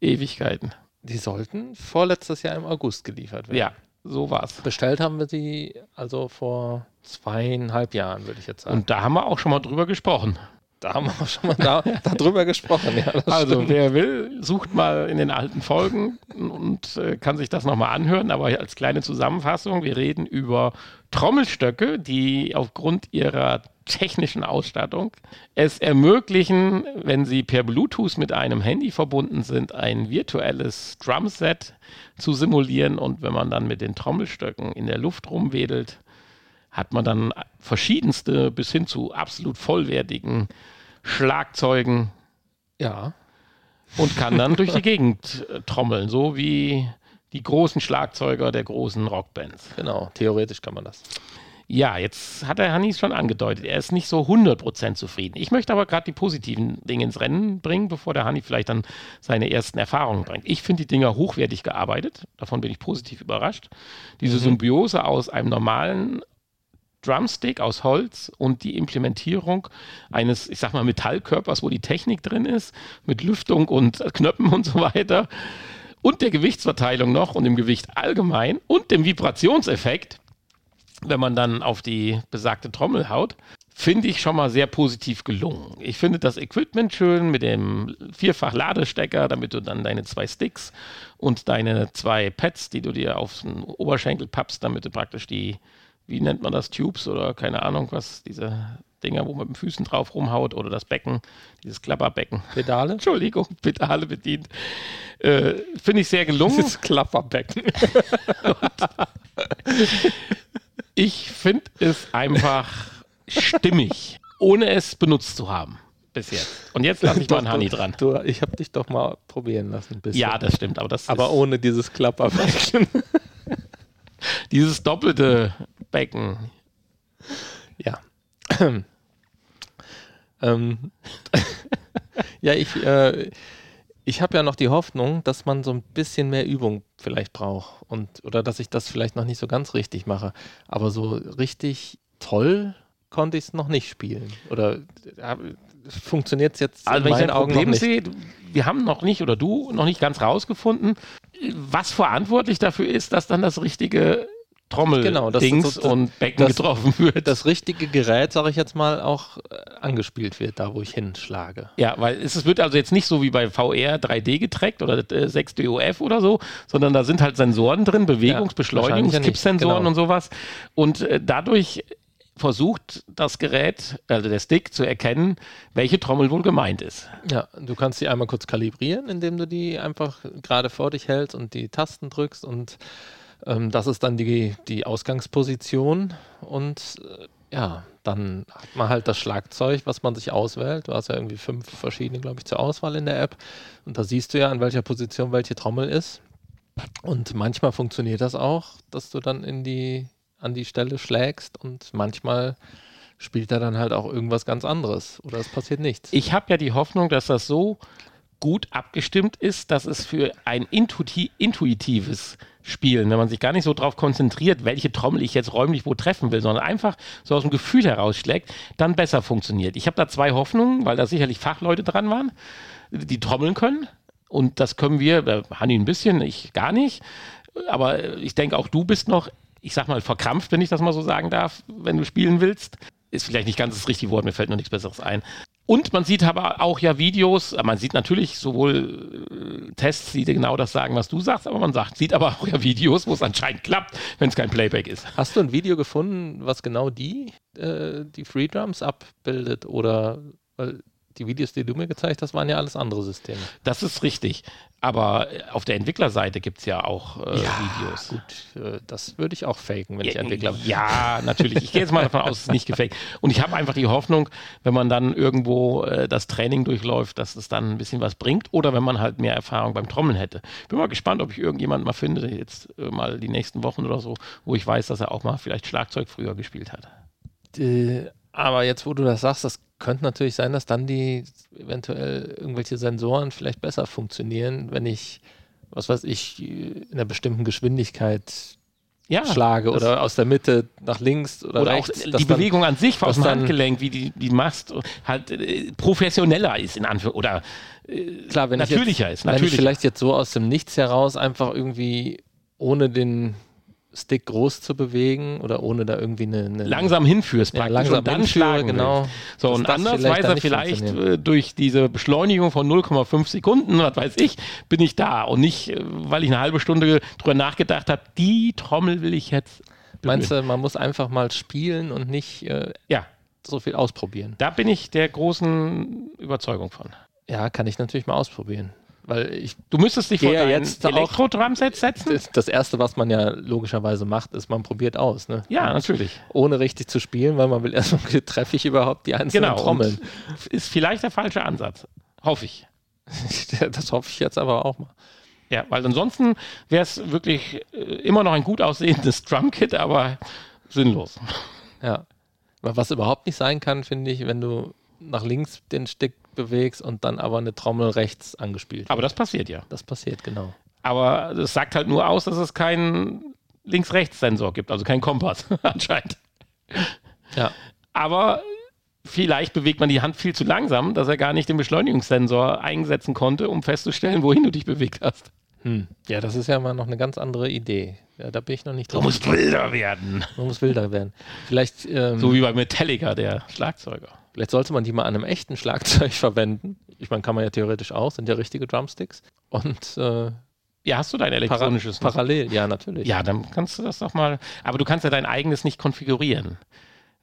Ewigkeiten. Die sollten vorletztes Jahr im August geliefert werden. Ja, so war's. Bestellt haben wir sie also vor zweieinhalb Jahren, würde ich jetzt sagen. Und da haben wir auch schon mal drüber gesprochen. Da haben wir auch schon mal da, darüber gesprochen. Ja, also stimmt. wer will, sucht mal in den alten Folgen und äh, kann sich das nochmal anhören. Aber als kleine Zusammenfassung, wir reden über Trommelstöcke, die aufgrund ihrer technischen Ausstattung es ermöglichen, wenn sie per Bluetooth mit einem Handy verbunden sind, ein virtuelles Drumset zu simulieren. Und wenn man dann mit den Trommelstöcken in der Luft rumwedelt, hat man dann verschiedenste bis hin zu absolut vollwertigen Schlagzeugen. Ja. Und kann dann durch die Gegend äh, trommeln, so wie die großen Schlagzeuger der großen Rockbands. Genau, theoretisch kann man das. Ja, jetzt hat der Hannis schon angedeutet, er ist nicht so 100% zufrieden. Ich möchte aber gerade die positiven Dinge ins Rennen bringen, bevor der Hanni vielleicht dann seine ersten Erfahrungen bringt. Ich finde die Dinger hochwertig gearbeitet, davon bin ich positiv überrascht. Diese mhm. Symbiose aus einem normalen Drumstick aus Holz und die Implementierung eines, ich sag mal, Metallkörpers, wo die Technik drin ist, mit Lüftung und Knöpfen und so weiter und der Gewichtsverteilung noch und dem Gewicht allgemein und dem Vibrationseffekt, wenn man dann auf die besagte Trommel haut, finde ich schon mal sehr positiv gelungen. Ich finde das Equipment schön mit dem vierfach Ladestecker, damit du dann deine zwei Sticks und deine zwei Pads, die du dir auf den Oberschenkel pappst, damit du praktisch die, wie nennt man das, Tubes oder keine Ahnung was, diese Dinger, wo man mit den Füßen drauf rumhaut oder das Becken, dieses Klapperbecken. Pedale? Entschuldigung, Pedale bedient. Äh, finde ich sehr gelungen. Das Klapperbecken. ich finde es einfach stimmig, ohne es benutzt zu haben. Bis jetzt. Und jetzt lasse ich mal einen Honey dran. Du, ich habe dich doch mal probieren lassen. Ja, das stimmt. Aber, das aber ohne dieses Klapperbecken. dieses doppelte Becken. Ja. ähm. ja, ich, äh, ich habe ja noch die Hoffnung, dass man so ein bisschen mehr Übung vielleicht braucht und oder dass ich das vielleicht noch nicht so ganz richtig mache. Aber so richtig toll konnte ich es noch nicht spielen. Oder ja, funktioniert es jetzt also in meinen Augen Problem noch nicht? Sehe, wir haben noch nicht oder du noch nicht ganz rausgefunden, was verantwortlich dafür ist, dass dann das richtige Trommel, genau, das, Dings das, und Becken das, getroffen wird. Das richtige Gerät, sage ich jetzt mal, auch äh, angespielt wird, da wo ich hinschlage. Ja, weil es, es wird also jetzt nicht so wie bei VR 3D getrackt oder äh, 6 DOF oder so, sondern da sind halt Sensoren drin, Bewegungsbeschleunigung, ja, Kippsensoren genau. und sowas. Und äh, dadurch versucht das Gerät, also der Stick, zu erkennen, welche Trommel wohl gemeint ist. Ja, du kannst sie einmal kurz kalibrieren, indem du die einfach gerade vor dich hältst und die Tasten drückst und ähm, das ist dann die, die Ausgangsposition und äh, ja, dann hat man halt das Schlagzeug, was man sich auswählt. Du hast ja irgendwie fünf verschiedene, glaube ich, zur Auswahl in der App. Und da siehst du ja, an welcher Position welche Trommel ist. Und manchmal funktioniert das auch, dass du dann in die, an die Stelle schlägst und manchmal spielt er dann halt auch irgendwas ganz anderes oder es passiert nichts. Ich habe ja die Hoffnung, dass das so gut abgestimmt ist, dass es für ein intuiti intuitives Spielen, wenn man sich gar nicht so darauf konzentriert, welche Trommel ich jetzt räumlich wo treffen will, sondern einfach so aus dem Gefühl herausschlägt, dann besser funktioniert. Ich habe da zwei Hoffnungen, weil da sicherlich Fachleute dran waren, die trommeln können. Und das können wir, äh, Hanni ein bisschen, ich gar nicht. Aber ich denke, auch du bist noch, ich sag mal, verkrampft, wenn ich das mal so sagen darf, wenn du spielen willst. Ist vielleicht nicht ganz das richtige Wort, mir fällt noch nichts Besseres ein. Und man sieht aber auch ja Videos, man sieht natürlich sowohl äh, Tests, die genau das sagen, was du sagst, aber man sagt, sieht aber auch ja Videos, wo es anscheinend klappt, wenn es kein Playback ist. Hast du ein Video gefunden, was genau die, äh, die Free Drums abbildet? Oder weil die Videos, die du mir gezeigt hast, waren ja alles andere Systeme. Das ist richtig. Aber äh, auf der Entwicklerseite gibt es ja auch äh, ja, Videos. Gut, äh, das würde ich auch faken, wenn ja, ich Entwickler bin. Ja, natürlich. Ich gehe jetzt mal davon aus, es ist nicht gefaked. Und ich habe einfach die Hoffnung, wenn man dann irgendwo äh, das Training durchläuft, dass es dann ein bisschen was bringt. Oder wenn man halt mehr Erfahrung beim Trommeln hätte. Bin mal gespannt, ob ich irgendjemanden mal finde, jetzt äh, mal die nächsten Wochen oder so, wo ich weiß, dass er auch mal vielleicht Schlagzeug früher gespielt hat. Aber jetzt, wo du das sagst, das könnte natürlich sein, dass dann die eventuell irgendwelche Sensoren vielleicht besser funktionieren, wenn ich, was weiß ich, in einer bestimmten Geschwindigkeit ja, schlage oder aus der Mitte nach links oder, oder rechts. Auch die Bewegung an sich aus dem Handgelenk, wie die, die machst, halt äh, professioneller ist in Anführungszeichen oder äh, Klar, wenn natürlicher jetzt, ist. Natürlicher. Wenn ich vielleicht jetzt so aus dem Nichts heraus einfach irgendwie ohne den Stick groß zu bewegen oder ohne da irgendwie eine. eine langsam hinführst, ja, langsam und dann hinführe, schlagen genau. Willst. So, und andersweise vielleicht, vielleicht äh, durch diese Beschleunigung von 0,5 Sekunden, was weiß ich, bin ich da und nicht, äh, weil ich eine halbe Stunde drüber nachgedacht habe, die Trommel will ich jetzt. Berühren. Meinst du, man muss einfach mal spielen und nicht äh, ja. so viel ausprobieren? Da bin ich der großen Überzeugung von. Ja, kann ich natürlich mal ausprobieren. Weil ich, du müsstest dich vor ja jetzt Elektro-Drumset setzen? Das, das, Erste, was man ja logischerweise macht, ist, man probiert aus. Ne? Ja, natürlich. Ohne richtig zu spielen, weil man will erstmal, treffe ich überhaupt die einzelnen genau, Trommeln. Ist vielleicht der falsche Ansatz. Hoffe ich. das hoffe ich jetzt aber auch mal. Ja, weil ansonsten wäre es wirklich äh, immer noch ein gut aussehendes Drumkit, aber sinnlos. Ja. Was überhaupt nicht sein kann, finde ich, wenn du nach links den Stick bewegst und dann aber eine Trommel rechts angespielt. Aber das passiert ja. Das passiert, genau. Aber das sagt halt nur aus, dass es keinen Links-Rechts-Sensor gibt, also keinen Kompass anscheinend. Ja. Aber vielleicht bewegt man die Hand viel zu langsam, dass er gar nicht den Beschleunigungssensor einsetzen konnte, um festzustellen, wohin du dich bewegt hast. Hm. Ja, das ist ja mal noch eine ganz andere Idee. Ja, da bin ich noch nicht drauf. Du musst wilder werden. Du musst wilder werden. Vielleicht. Ähm, so wie bei Metallica, der Schlagzeuger. Vielleicht sollte man die mal an einem echten Schlagzeug verwenden. Ich meine, kann man ja theoretisch auch, sind ja richtige Drumsticks. Und äh, ja, hast du dein elektronisches Para Parallel, ja, natürlich. Ja, dann kannst du das doch mal. Aber du kannst ja dein eigenes nicht konfigurieren.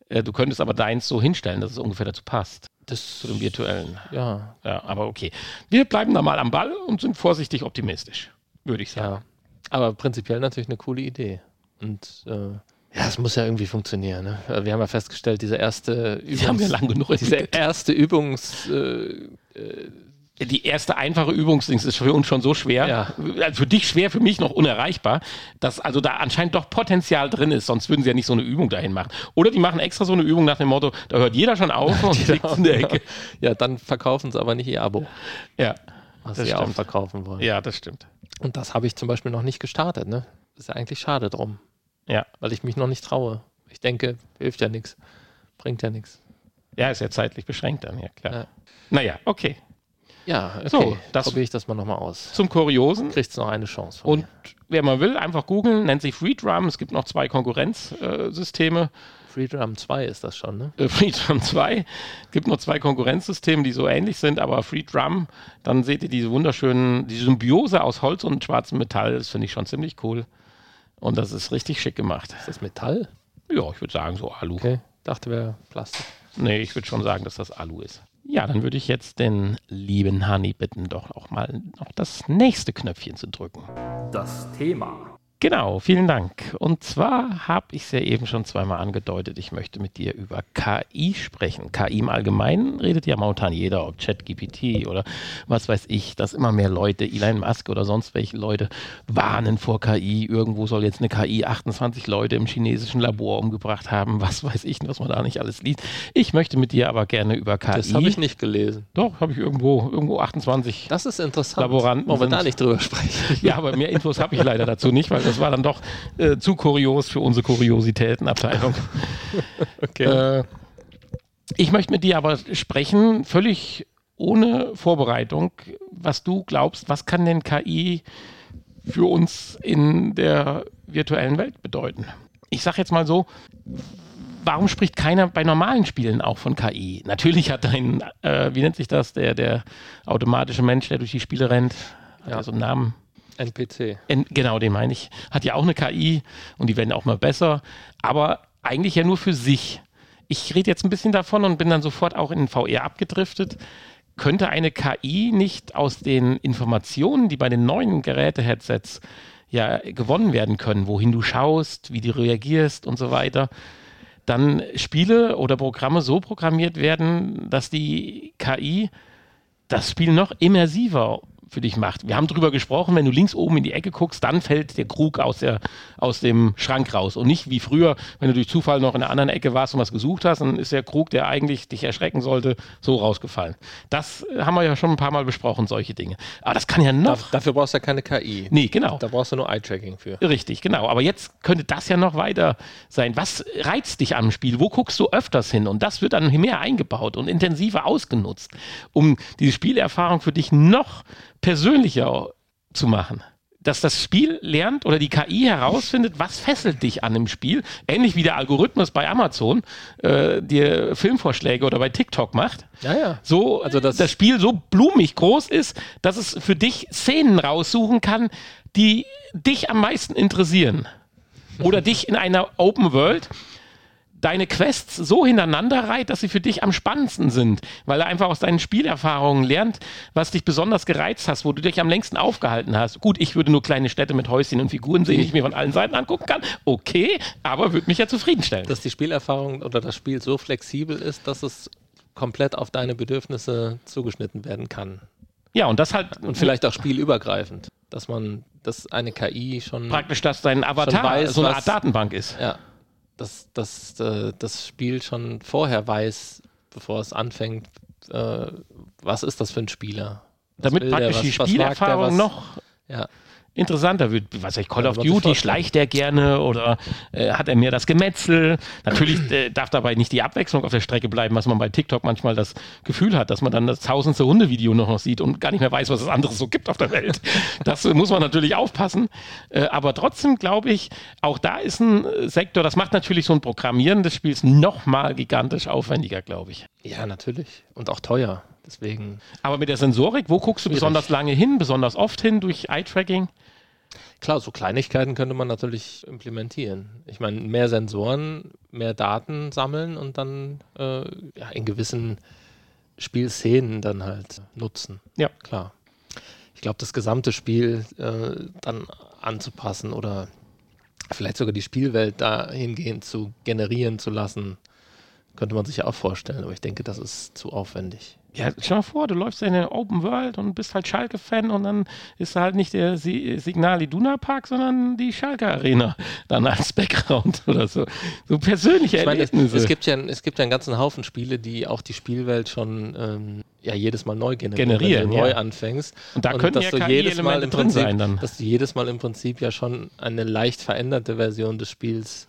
Äh, du könntest aber deins so hinstellen, dass es ungefähr dazu passt. Das zu dem virtuellen. Ja. Ja, aber okay. Wir bleiben da mal am Ball und sind vorsichtig optimistisch, würde ich sagen. Ja. Aber prinzipiell natürlich eine coole Idee. Und äh, ja, es muss ja irgendwie funktionieren. Ne? Wir haben ja festgestellt, diese erste Übungs haben wir lang genug diese erste Übungs äh, äh, die erste einfache Übungsdings ist für uns schon so schwer, ja. Also für dich schwer, für mich noch unerreichbar, dass also da anscheinend doch Potenzial drin ist, sonst würden sie ja nicht so eine Übung dahin machen. Oder die machen extra so eine Übung nach dem Motto, da hört jeder schon auf und liegt in der Ecke. Ja, dann verkaufen sie aber nicht ihr Abo. Ja. Was sie stimmt. auch verkaufen wollen. Ja, das stimmt. Und das habe ich zum Beispiel noch nicht gestartet, ne? Ist ja eigentlich schade drum. Ja. Weil ich mich noch nicht traue. Ich denke, hilft ja nichts. Bringt ja nichts. Ja, ist ja zeitlich beschränkt dann, ja klar. Ja. Naja, okay. Ja, okay. So, das probiere ich das mal nochmal aus. Zum Kuriosen. Kriegt es noch eine Chance. Und mir. wer mal will, einfach googeln, nennt sich FreeDrum. Es gibt noch zwei Konkurrenzsysteme. Äh, FreeDrum 2 ist das schon, ne? Äh, FreeDrum 2. Es gibt noch zwei Konkurrenzsysteme, die so ähnlich sind, aber FreeDrum, dann seht ihr diese wunderschönen, die Symbiose aus Holz und schwarzem Metall, das finde ich schon ziemlich cool. Und das ist richtig schick gemacht. Ist das Metall? Ja, ich würde sagen so Alu. Okay, dachte wäre Plastik. Nee, ich würde schon sagen, dass das Alu ist. Ja, dann würde ich jetzt den lieben Hani bitten, doch auch mal noch das nächste Knöpfchen zu drücken. Das Thema. Genau, vielen Dank. Und zwar habe ich es ja eben schon zweimal angedeutet, ich möchte mit dir über KI sprechen. KI im Allgemeinen redet ja momentan jeder, ob ChatGPT oder was weiß ich, dass immer mehr Leute, Elon Musk oder sonst welche Leute warnen vor KI. Irgendwo soll jetzt eine KI 28 Leute im chinesischen Labor umgebracht haben. Was weiß ich, was man da nicht alles liest. Ich möchte mit dir aber gerne über KI. Das habe ich nicht gelesen. Doch, habe ich irgendwo, irgendwo 28 Das ist interessant. Laboranten. Wollen wir da nicht drüber sprechen? Ja, aber mehr Infos habe ich leider dazu nicht, weil das war dann doch äh, zu kurios für unsere Kuriositätenabteilung. Okay. Äh, ich möchte mit dir aber sprechen, völlig ohne Vorbereitung, was du glaubst, was kann denn KI für uns in der virtuellen Welt bedeuten? Ich sage jetzt mal so, warum spricht keiner bei normalen Spielen auch von KI? Natürlich hat ein, äh, wie nennt sich das, der, der automatische Mensch, der durch die Spiele rennt, hat ja so einen Namen. NPC. En- Genau, den meine ich. Hat ja auch eine KI und die werden auch mal besser, aber eigentlich ja nur für sich. Ich rede jetzt ein bisschen davon und bin dann sofort auch in VR abgedriftet. Könnte eine KI nicht aus den Informationen, die bei den neuen Geräte-Headsets ja gewonnen werden können, wohin du schaust, wie du reagierst und so weiter, dann Spiele oder Programme so programmiert werden, dass die KI das Spiel noch immersiver für dich macht. Wir haben drüber gesprochen, wenn du links oben in die Ecke guckst, dann fällt der Krug aus, der, aus dem Schrank raus. Und nicht wie früher, wenn du durch Zufall noch in der anderen Ecke warst und was gesucht hast, dann ist der Krug, der eigentlich dich erschrecken sollte, so rausgefallen. Das äh, haben wir ja schon ein paar Mal besprochen, solche Dinge. Aber das kann ja Da, noch. dafür brauchst du ja keine KI. Nee, genau. Da brauchst du nur Eye-Tracking für. Richtig, genau. Aber jetzt könnte das ja noch weiter sein. Was reizt dich am Spiel? Wo guckst du öfters hin? Und das wird dann mehr eingebaut und intensiver ausgenutzt, um diese Spielerfahrung für dich noch persönlicher zu machen. Dass das Spiel lernt oder die KI herausfindet, was fesselt dich an dem Spiel. Ähnlich wie der Algorithmus bei Amazon äh, dir Filmvorschläge oder bei TikTok macht Ja, ja. so Also das- das, Spiel so blumig groß ist, dass es für dich Szenen raussuchen kann, die dich am meisten interessieren. Oder dich in einer Open World deine Quests so hintereinander reiht, dass sie für dich am spannendsten sind, weil er einfach aus deinen Spielerfahrungen lernt, was dich besonders gereizt hast, wo du dich am längsten aufgehalten hast. Gut, ich würde nur kleine Städte mit Häuschen und Figuren sehen, die ich mir von allen Seiten angucken kann. Okay, aber würde mich ja zufriedenstellen. Dass die Spielerfahrung oder das Spiel so flexibel ist, dass es komplett auf deine Bedürfnisse zugeschnitten werden kann. ja, und das halt Und vielleicht auch spielübergreifend. Dass man, dass eine KI schon praktisch, dass dein Avatar weiß, so eine was- Art Datenbank ist. Ja, dass, dass äh, das Spiel schon vorher weiß, bevor es anfängt, äh, was ist das für ein Spieler? Was damit will der? praktisch Was- die? Spielerfahrung Was- noch Ja, interessanter wird. Was weiß ich, Call of Duty, schleicht er gerne oder äh, hat er mehr das Gemetzel? Natürlich äh, darf dabei nicht die Abwechslung auf der Strecke bleiben, was man bei TikTok manchmal das Gefühl hat, dass man dann das tausendste Hundevideo noch, noch sieht und gar nicht mehr weiß, was es anderes so gibt auf der Welt. Das äh, muss man natürlich aufpassen. Äh, aber trotzdem glaube ich, auch da ist ein äh, Sektor, das macht natürlich so ein Programmieren des Spiels nochmal gigantisch aufwendiger, glaube ich. ja, natürlich. Und auch teuer. Deswegen, Aber mit der Sensorik, wo guckst du Schwierig. besonders lange hin, besonders oft hin durch Eye-Tracking? Klar, so Kleinigkeiten könnte man natürlich implementieren. Ich meine, mehr Sensoren, mehr Daten sammeln und dann äh, ja, in gewissen Spielszenen dann halt nutzen. Ja. Klar. Ich glaube, das gesamte Spiel äh, dann anzupassen oder vielleicht sogar die Spielwelt dahingehend zu generieren zu lassen, könnte man sich ja auch vorstellen. Aber ich denke, das ist zu aufwendig. Ja, stell mal vor, du läufst in eine Open World und bist halt Schalke-Fan und dann ist halt nicht der Si- Signal Iduna Park, sondern die Schalke Arena dann als Background oder so. So persönliche Ich meine, es, Erlebnisse. es, gibt ja, es gibt ja einen ganzen Haufen Spiele, die auch die Spielwelt schon ähm, ja, jedes Mal neu generieren, Generieren, wenn du neu ja. anfängst. Und da könnten dass ja du jedes Mal im drin Prinzip, sein dann. Dass du jedes Mal im Prinzip ja schon eine leicht veränderte Version des Spiels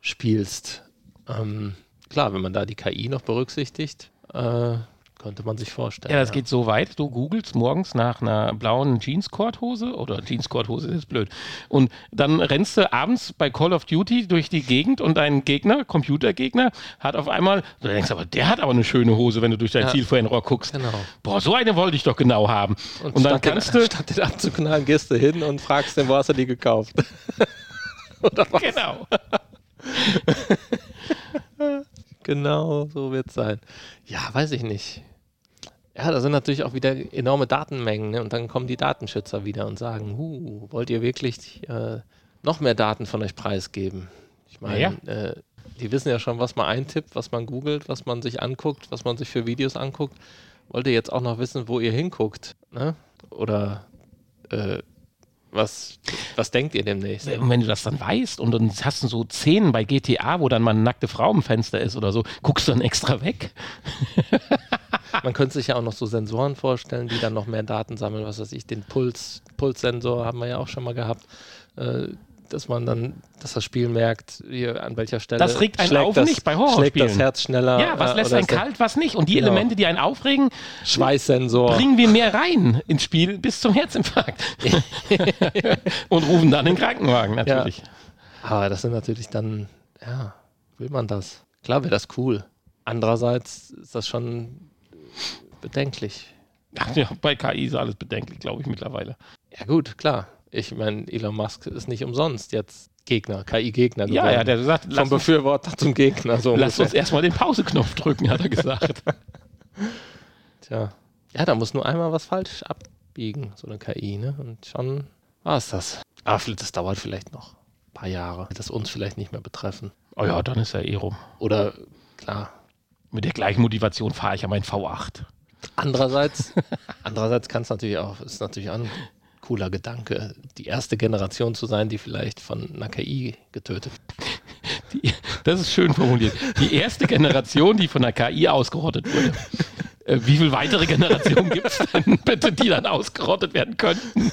spielst. Ähm, klar, wenn man da die KI noch berücksichtigt, äh, könnte man sich vorstellen. ja, das geht so weit, du googelst morgens nach einer blauen Jeans-Korthose oder Jeans-Korthose ist blöd. Und dann rennst du abends bei Call of Duty durch die Gegend und dein Gegner, Computergegner, hat auf einmal, du denkst aber, der hat aber eine schöne Hose, wenn du durch dein Ja. Zielfernrohr guckst. Genau. Boah, so eine wollte ich doch genau haben. Und, dann statt kannst den, du, Statt den abzuknallen, gehst du hin und fragst den, wo hast du die gekauft? Oder was? genau. Genau, so wird es sein. Ja, weiß ich nicht. Ja, da sind natürlich auch wieder enorme Datenmengen ne? und dann kommen die Datenschützer wieder und sagen, huh, wollt ihr wirklich äh, noch mehr Daten von euch preisgeben. Ich meine, Ja, Äh, die wissen ja schon, was man eintippt, was man googelt, was man sich anguckt, was man sich für Videos anguckt. Wollt ihr jetzt auch noch wissen, wo ihr hinguckt? Ne? Oder äh, was, was denkt ihr demnächst? Und wenn du das dann weißt und dann hast du so Szenen bei GTA, wo dann mal eine nackte Frau im Fenster ist oder so, guckst du dann extra weg? Man könnte sich ja auch noch so Sensoren vorstellen, die dann noch mehr Daten sammeln, was weiß ich, den Puls, Pulssensor haben wir ja auch schon mal gehabt, äh, dass man dann, dass das Spiel merkt, hier an welcher Stelle. Das regt einen schlägt auf das, nicht bei Schlägt Horrorspielen. das Herz schneller. Ja, was äh, lässt einen kalt, was nicht? Und die Genau. Elemente, die einen aufregen, Schweißsensor. bringen wir mehr rein ins Spiel bis zum Herzinfarkt. und rufen dann den Krankenwagen natürlich. Aber das sind natürlich dann, ja, will man das? Klar wäre das cool. Andererseits ist das schon bedenklich. Ja, bei KI ist alles bedenklich, glaube ich mittlerweile. Ja gut, klar. Ich meine, Elon Musk ist nicht umsonst jetzt Gegner, KI-Gegner Ja, geworden. ja, der sagt, Vom Befürworter zum Gegner. So lass uns erstmal den Pauseknopf drücken, hat er gesagt. Tja. Ja, da muss nur einmal was falsch abbiegen, so eine KI, ne? Und schon war es das. Aber vielleicht- das dauert vielleicht noch ein paar Jahre. Wird das uns vielleicht nicht mehr betreffen. oh ja, dann ist er eh rum. Oder, klar, Mit der gleichen Motivation fahre ich ja mein V8. Andererseits, andererseits kann es natürlich auch, ist natürlich ein cooler Gedanke, die erste Generation zu sein, die vielleicht von einer KI getötet wird. Die, das ist schön formuliert. Die erste Generation, die von der KI ausgerottet wurde. Äh, wie viele weitere Generationen gibt es denn bitte, die dann ausgerottet werden könnten?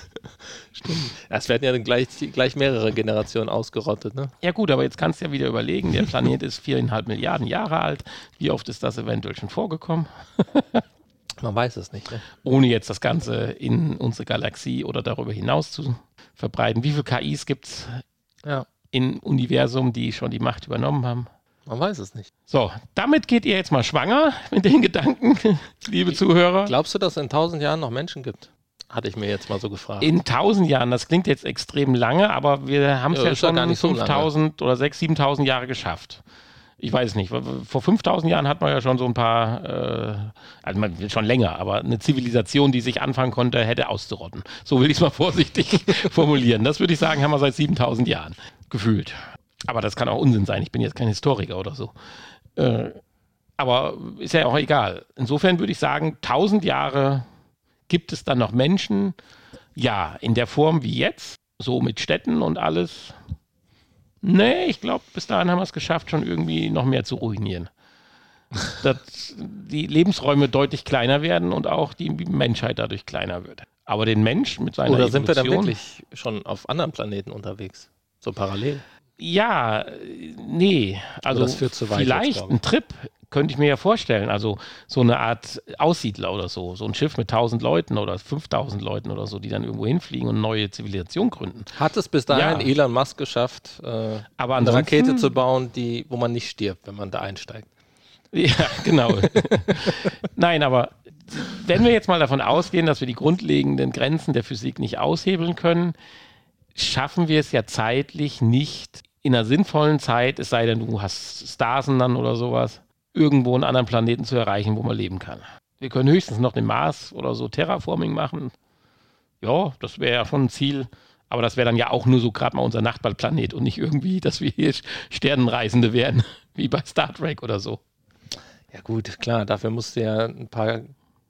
Ja, Es werden ja dann gleich, gleich mehrere Generationen ausgerottet, ne? Ja gut, aber jetzt kannst du ja wieder überlegen, der Planet ist viereinhalb Milliarden Jahre alt. Wie oft ist das eventuell schon vorgekommen? Man weiß es nicht, ne? Ohne jetzt das Ganze in unsere Galaxie oder darüber hinaus zu verbreiten. Wie viele KIs gibt es Ja, im Universum, die schon die Macht übernommen haben? man weiß es nicht. So, damit geht ihr jetzt mal schwanger mit den Gedanken, liebe Zuhörer. Glaubst du, dass es in tausend Jahren noch Menschen gibt? Hatte ich mir jetzt mal so gefragt. In tausend Jahren, das klingt jetzt extrem lange, aber wir haben es Ja, ja, ja schon so 5000 oder 6.000, 7.000 Jahre geschafft. Ich weiß nicht, vor 5000 Jahren hat man ja schon so ein paar, äh, also man schon länger, aber eine Zivilisation, die sich anfangen konnte, hätte auszurotten. So will ich es mal vorsichtig formulieren. Das würde ich sagen, haben wir seit 7000 Jahren gefühlt. Aber das kann auch Unsinn sein. Ich bin jetzt kein Historiker oder so. Äh, aber ist ja auch egal. Insofern würde ich sagen, 1000 Jahre gibt es dann noch Menschen, ja, in der Form wie jetzt, so mit Städten und alles. Nee, ich glaube, bis dahin haben wir es geschafft, schon irgendwie noch mehr zu ruinieren. Dass die Lebensräume deutlich kleiner werden und auch die Menschheit dadurch kleiner wird. Aber den Mensch mit seiner Oder sind wir dann Evolution- wirklich schon auf anderen Planeten unterwegs? So parallel? Ja, äh, nee. Also das führt zu weit jetzt, vielleicht ein Trip könnte ich mir ja vorstellen. Also so eine Art Aussiedler oder so. So ein Schiff mit 1000 Leuten oder 5000 Leuten oder so, die dann irgendwo hinfliegen und eine neue Zivilisation gründen. Hat es bis dahin Ja. Elon Musk geschafft, äh, Aber eine Rakete zu bauen, die, wo man nicht stirbt, wenn man da einsteigt? Ja, genau. Nein, aber wenn wir jetzt mal davon ausgehen, dass wir die grundlegenden Grenzen der Physik nicht aushebeln können, schaffen wir es ja zeitlich nicht in einer sinnvollen Zeit, es sei denn, du hast Starsen dann oder sowas, irgendwo einen anderen Planeten zu erreichen, wo man leben kann. Wir können höchstens noch den Mars oder so Terraforming machen. Ja, das wäre ja schon ein Ziel. Aber das wäre dann ja auch nur so gerade mal unser Nachbarplanet und nicht irgendwie, dass wir hier Sternenreisende werden, wie bei Star Trek oder so. Ja gut, klar, dafür musste ja ein paar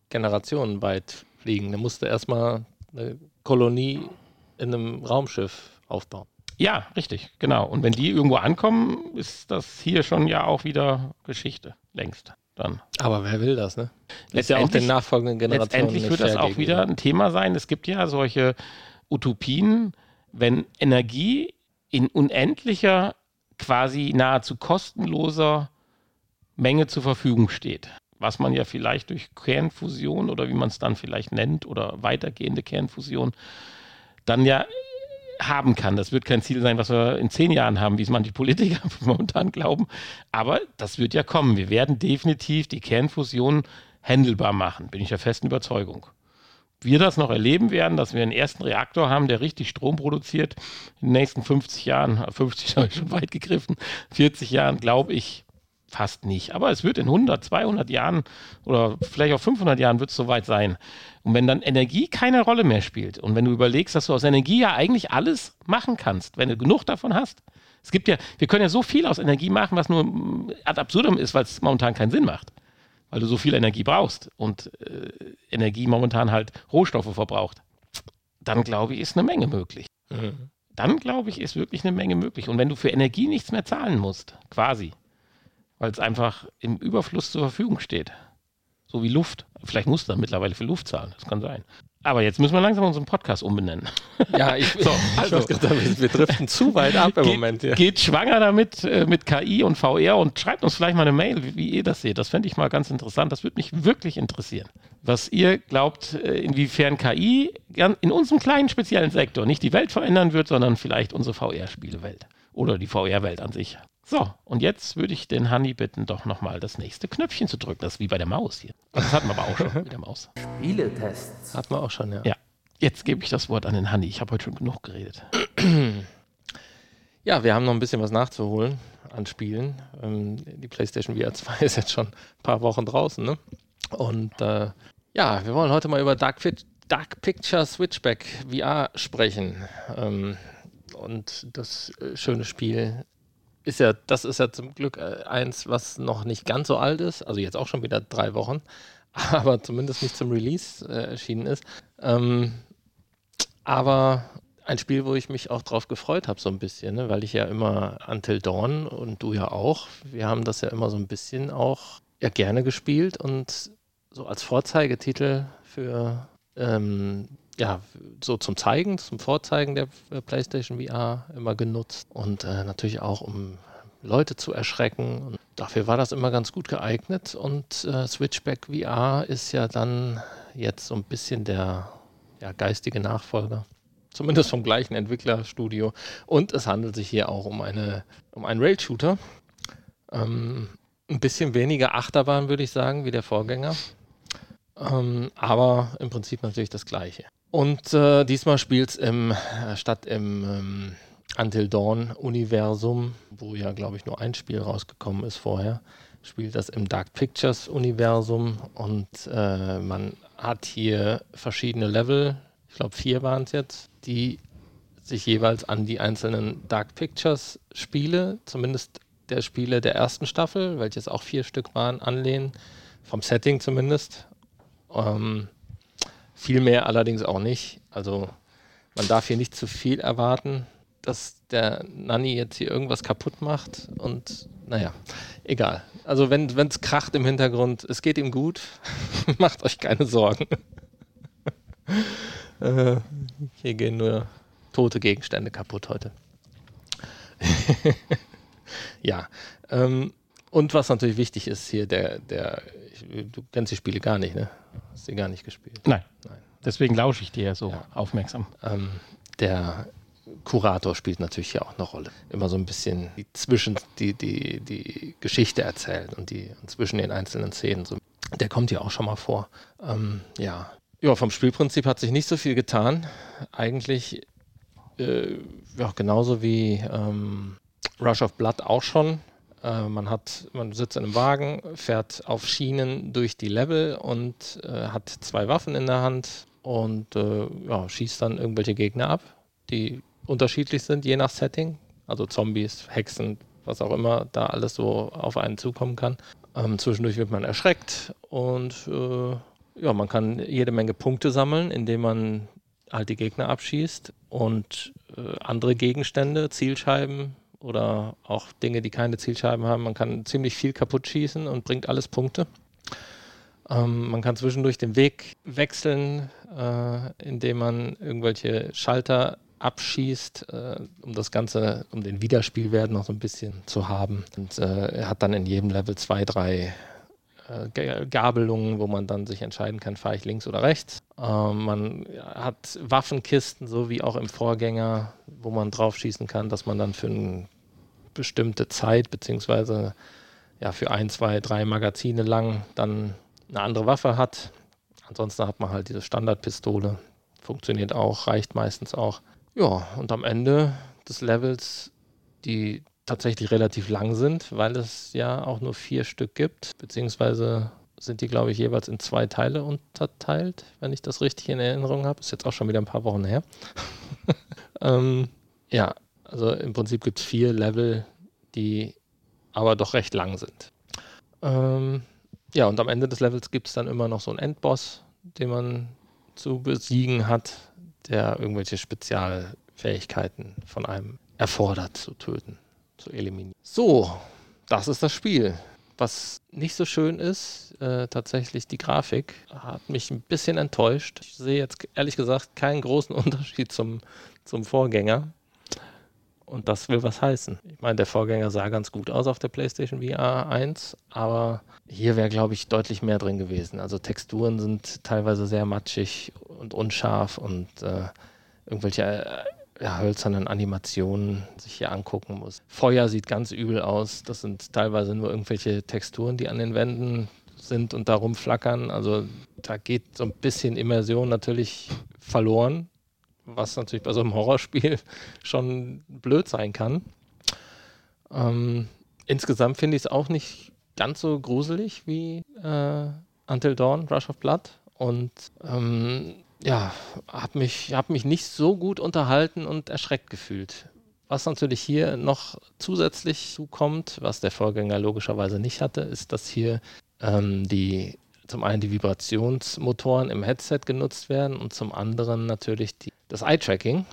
Generationen weit fliegen. Da musste erstmal eine Kolonie in einem Raumschiff aufbauen. Ja, richtig, genau. Und wenn die irgendwo ankommen, ist das hier schon ja auch wieder Geschichte, längst dann. Aber wer will das, ne? Ist ja auch Letztendlich- den nachfolgenden Generationen Letztendlich wird das auch wieder ein Thema sein. Es gibt ja solche Utopien, wenn Energie in unendlicher, quasi nahezu kostenloser Menge zur Verfügung steht. Was man ja vielleicht durch Kernfusion oder wie man es dann vielleicht nennt oder weitergehende Kernfusion dann ja haben kann. Das wird kein Ziel sein, was wir in zehn Jahren haben, wie es manche Politiker momentan glauben. Aber das wird ja kommen. Wir werden definitiv die Kernfusion handelbar machen, bin ich der festen Überzeugung. Wir das noch erleben werden, dass wir einen ersten Reaktor haben, der richtig Strom produziert in den nächsten 50 Jahren, 50 habe ich schon weit gegriffen, 40 Jahren, glaube ich, fast nicht. Aber es wird in 100, 200 Jahren oder vielleicht auch 500 Jahren wird es soweit sein. Und wenn dann Energie keine Rolle mehr spielt und wenn du überlegst, dass du aus Energie ja eigentlich alles machen kannst, wenn du genug davon hast. Es gibt ja, wir können ja so viel aus Energie machen, was nur ad absurdum ist, weil es momentan keinen Sinn macht. Weil du so viel Energie brauchst und äh, Energie momentan halt Rohstoffe verbraucht. Dann glaube ich, ist eine Menge möglich. Mhm. Dann glaube ich, ist wirklich eine Menge möglich. Und wenn du für Energie nichts mehr zahlen musst, quasi, weil es einfach im Überfluss zur Verfügung steht. So wie Luft. Vielleicht musst du dann mittlerweile für Luft zahlen, das kann sein. Aber jetzt müssen wir langsam unseren Podcast umbenennen. Ja, ich, so, also, ich wir driften zu weit ab im geht, Moment. Ja. Geht schwanger damit äh, mit KI und VR und schreibt uns vielleicht mal eine Mail, wie, wie ihr das seht. Das fände ich mal ganz interessant. Das würde mich wirklich interessieren. Was ihr glaubt, äh, inwiefern KI in unserem kleinen speziellen Sektor nicht die Welt verändern wird, sondern vielleicht unsere VR-Spielewelt oder die VR-Welt an sich. So, und jetzt würde ich den Hanni bitten, doch nochmal das nächste Knöpfchen zu drücken. Das ist wie bei der Maus hier. Das hatten wir aber auch schon mit der Maus. Spieletests. Hatten wir auch schon, ja. Ja. Jetzt gebe ich das Wort an den Hanni. Ich habe heute schon genug geredet. Ja, wir haben noch ein bisschen was nachzuholen an Spielen. Ähm, die PlayStation VR 2 ist jetzt schon ein paar Wochen draußen, ne? Und äh, ja, wir wollen heute mal über Dark, Fit Dark Picture Switchback VR sprechen. Ähm, und das äh, schöne Spiel ist ja, das ist ja zum Glück äh, eins, was noch nicht ganz so alt ist, also jetzt auch schon wieder drei Wochen, aber zumindest nicht zum Release äh, erschienen ist. Ähm, aber ein Spiel, wo ich mich auch drauf gefreut habe, so ein bisschen, ne? weil ich ja immer Until Dawn und du ja auch, wir haben das ja immer so ein bisschen auch ja gerne gespielt und so als Vorzeigetitel für ähm, ja, so zum Zeigen, zum Vorzeigen der äh, PlayStation VR immer genutzt und äh, natürlich auch, um Leute zu erschrecken. Und dafür war das immer ganz gut geeignet und äh, Switchback VR ist ja dann jetzt so ein bisschen der ja, geistige Nachfolger. Zumindest vom gleichen Entwicklerstudio. Und es handelt sich hier auch um, eine, um einen Rail-Shooter. Ähm, ein bisschen weniger Achterbahn, würde ich sagen, wie der Vorgänger. Ähm, aber im Prinzip natürlich das gleiche. Und äh, diesmal spielt es im, äh, statt im ähm, Until Dawn-Universum, wo ja, glaube ich, nur ein Spiel rausgekommen ist vorher, spielt das im Dark Pictures-Universum und äh, man hat hier verschiedene Level, ich glaube vier waren es jetzt, die sich jeweils an die einzelnen Dark Pictures-Spiele, zumindest der Spiele der ersten Staffel, welches auch vier Stück waren, anlehnen, vom Setting zumindest. Ähm, viel mehr allerdings auch nicht. Also man darf hier nicht zu viel erwarten, dass der Nanny jetzt hier irgendwas kaputt macht. Und naja, egal. Also wenn es kracht im Hintergrund, es geht ihm gut. Macht euch keine Sorgen. äh, hier gehen nur tote Gegenstände kaputt heute. ja. Ähm, und was natürlich wichtig ist hier, der, der, du kennst die Spiele gar nicht, ne? Hast sie gar nicht gespielt? Nein. Nein. Deswegen lausche ich dir ja so ja. aufmerksam. Ähm, der Kurator spielt natürlich hier auch eine Rolle. Immer so ein bisschen die zwischen die, die, die Geschichte erzählen und die und zwischen den einzelnen Szenen. So. Der kommt hier auch schon mal vor. Ähm, ja. ja, vom Spielprinzip hat sich nicht so viel getan. Eigentlich äh, ja, genauso wie ähm, Rush of Blood auch schon. Äh, man hat, man sitzt in einem Wagen, fährt auf Schienen durch die Level und äh, hat zwei Waffen in der Hand und äh, ja, schießt dann irgendwelche Gegner ab, die unterschiedlich sind, je nach Setting. Also Zombies, Hexen, was auch immer da alles so auf einen zukommen kann. Ähm, zwischendurch wird man erschreckt und äh, ja, man kann jede Menge Punkte sammeln, indem man halt die Gegner abschießt und äh, andere Gegenstände, Zielscheiben, oder auch Dinge, die keine Zielscheiben haben. Man kann ziemlich viel kaputt schießen und bringt alles Punkte. Ähm, man kann zwischendurch den Weg wechseln, äh, indem man irgendwelche Schalter abschießt, äh, um das Ganze, um den Wiederspielwert noch so ein bisschen zu haben. Und äh, er hat dann in jedem Level zwei, drei äh, Gabelungen, wo man dann sich entscheiden kann, fahre ich links oder rechts. Ähm, man hat Waffenkisten, so wie auch im Vorgänger, wo man drauf schießen kann, dass man dann für eine bestimmte Zeit, beziehungsweise ja, für ein, zwei, drei Magazine lang dann eine andere Waffe hat. Ansonsten hat man halt diese Standardpistole. Funktioniert auch, reicht meistens auch. Ja, und am Ende des Levels die tatsächlich relativ lang sind, weil es ja auch nur vier Stück gibt, beziehungsweise sind die, glaube ich, jeweils in zwei Teile unterteilt, wenn ich das richtig in Erinnerung habe. Ist jetzt auch schon wieder ein paar Wochen her. ähm, ja, also im Prinzip gibt es vier Level, die aber doch recht lang sind. Ähm, ja, und am Ende des Levels gibt es dann immer noch so einen Endboss, den man zu besiegen hat, der irgendwelche Spezialfähigkeiten von einem erfordert zu töten, zu eliminieren. So, das ist das Spiel. Was nicht so schön ist, äh, tatsächlich die Grafik, hat mich ein bisschen enttäuscht. Ich sehe jetzt ehrlich gesagt keinen großen Unterschied zum, zum Vorgänger. Und das will was heißen. Ich meine, der Vorgänger sah ganz gut aus auf der PlayStation VR 1, aber hier wäre, glaube ich, deutlich mehr drin gewesen. Also Texturen sind teilweise sehr matschig und unscharf und äh, irgendwelche äh, hölzernen Animationen sich hier angucken muss. Feuer sieht ganz übel aus. Das sind teilweise nur irgendwelche Texturen, die an den Wänden sind und darum flackern. Also da geht so ein bisschen Immersion natürlich verloren was natürlich bei so einem Horrorspiel schon blöd sein kann. Ähm, insgesamt finde ich es auch nicht ganz so gruselig wie äh, Until Dawn, Rush of Blood. Und ähm, ja, habe mich, hab mich nicht so gut unterhalten und erschreckt gefühlt. Was natürlich hier noch zusätzlich zukommt, was der Vorgänger logischerweise nicht hatte, ist, dass hier ähm, die zum einen die Vibrationsmotoren im Headset genutzt werden und zum anderen natürlich die, das Eye-Tracking.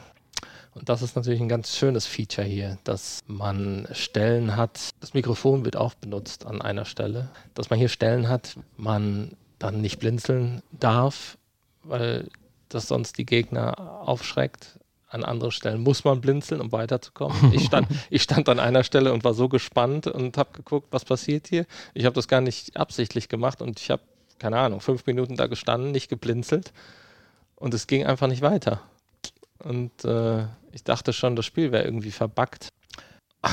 Und das ist natürlich ein ganz schönes Feature hier, dass man Stellen hat, das Mikrofon wird auch benutzt an einer Stelle, dass man hier Stellen hat, man dann nicht blinzeln darf, weil das sonst die Gegner aufschreckt. An anderen Stellen muss man blinzeln, um weiterzukommen. Ich stand, ich stand an einer Stelle und war so gespannt und habe geguckt, was passiert hier. Ich habe das gar nicht absichtlich gemacht und ich habe keine Ahnung, fünf Minuten da gestanden, nicht geblinzelt und es ging einfach nicht weiter. Und äh, ich dachte schon, das Spiel wäre irgendwie verbuggt.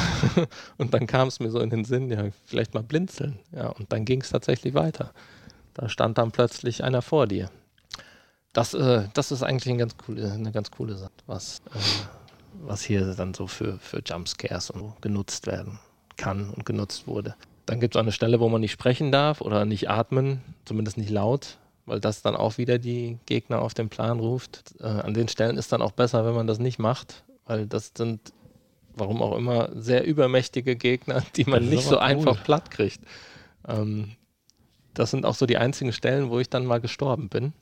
und dann kam es mir so in den Sinn, ja, vielleicht mal blinzeln. Ja, und dann ging es tatsächlich weiter. Da stand dann plötzlich einer vor dir. Das, äh, das ist eigentlich eine ganz coole, eine ganz coole Sache, was, äh, was hier dann so für, für Jumpscares und so genutzt werden kann und genutzt wurde. Dann gibt es eine Stelle, wo man nicht sprechen darf oder nicht atmen, zumindest nicht laut, weil das dann auch wieder die Gegner auf den Plan ruft. Äh, an den Stellen ist dann auch besser, wenn man das nicht macht, weil das sind, warum auch immer, sehr übermächtige Gegner, die man nicht so cool. einfach platt kriegt. Ähm, das sind auch so die einzigen Stellen, wo ich dann mal gestorben bin.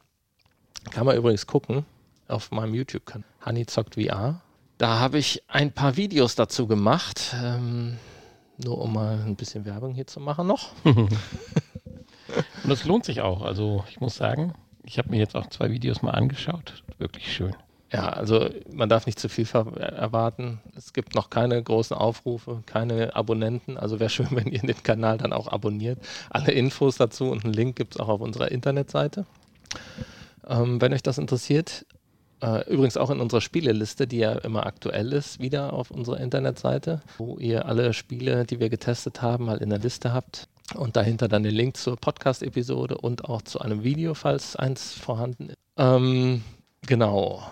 Kann man übrigens gucken auf meinem YouTube-Kanal. Honey zockt VR. Da habe ich ein paar Videos dazu gemacht. Ähm, nur um mal ein bisschen Werbung hier zu machen noch. Und das lohnt sich auch. Also ich muss sagen, ich habe mir jetzt auch zwei Videos mal angeschaut. Wirklich schön. Ja, also man darf nicht zu viel erwarten. Es gibt noch keine großen Aufrufe, keine Abonnenten. Also wäre schön, wenn ihr den Kanal dann auch abonniert. Alle Infos dazu und einen Link gibt es auch auf unserer Internetseite. Ähm, wenn euch das interessiert, äh, übrigens auch in unserer Spieleliste, die ja immer aktuell ist, wieder auf unserer Internetseite, wo ihr alle Spiele, die wir getestet haben, mal in der Liste habt. Und dahinter dann den Link zur Podcast-Episode und auch zu einem Video, falls eins vorhanden ist. Ähm, genau.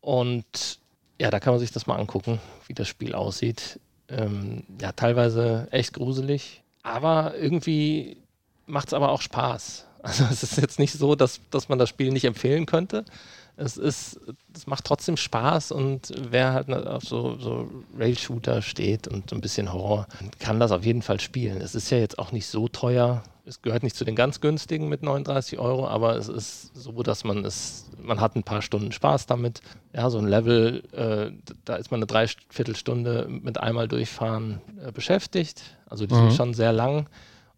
Und ja, da kann man sich das mal angucken, wie das Spiel aussieht. Ähm, ja, teilweise echt gruselig, aber irgendwie macht es aber auch Spaß. Also es ist jetzt nicht so, dass, dass man das Spiel nicht empfehlen könnte, es ist, es macht trotzdem Spaß und wer halt auf so, so Rail-Shooter steht und so ein bisschen Horror, kann das auf jeden Fall spielen. Es ist ja jetzt auch nicht so teuer. Es gehört nicht zu den ganz günstigen mit 39 Euro, aber es ist so, dass man es, man hat ein paar Stunden Spaß damit. Ja, so ein Level, äh, da ist man eine Dreiviertelstunde mit einmal durchfahren äh, beschäftigt. Also die mhm. sind schon sehr lang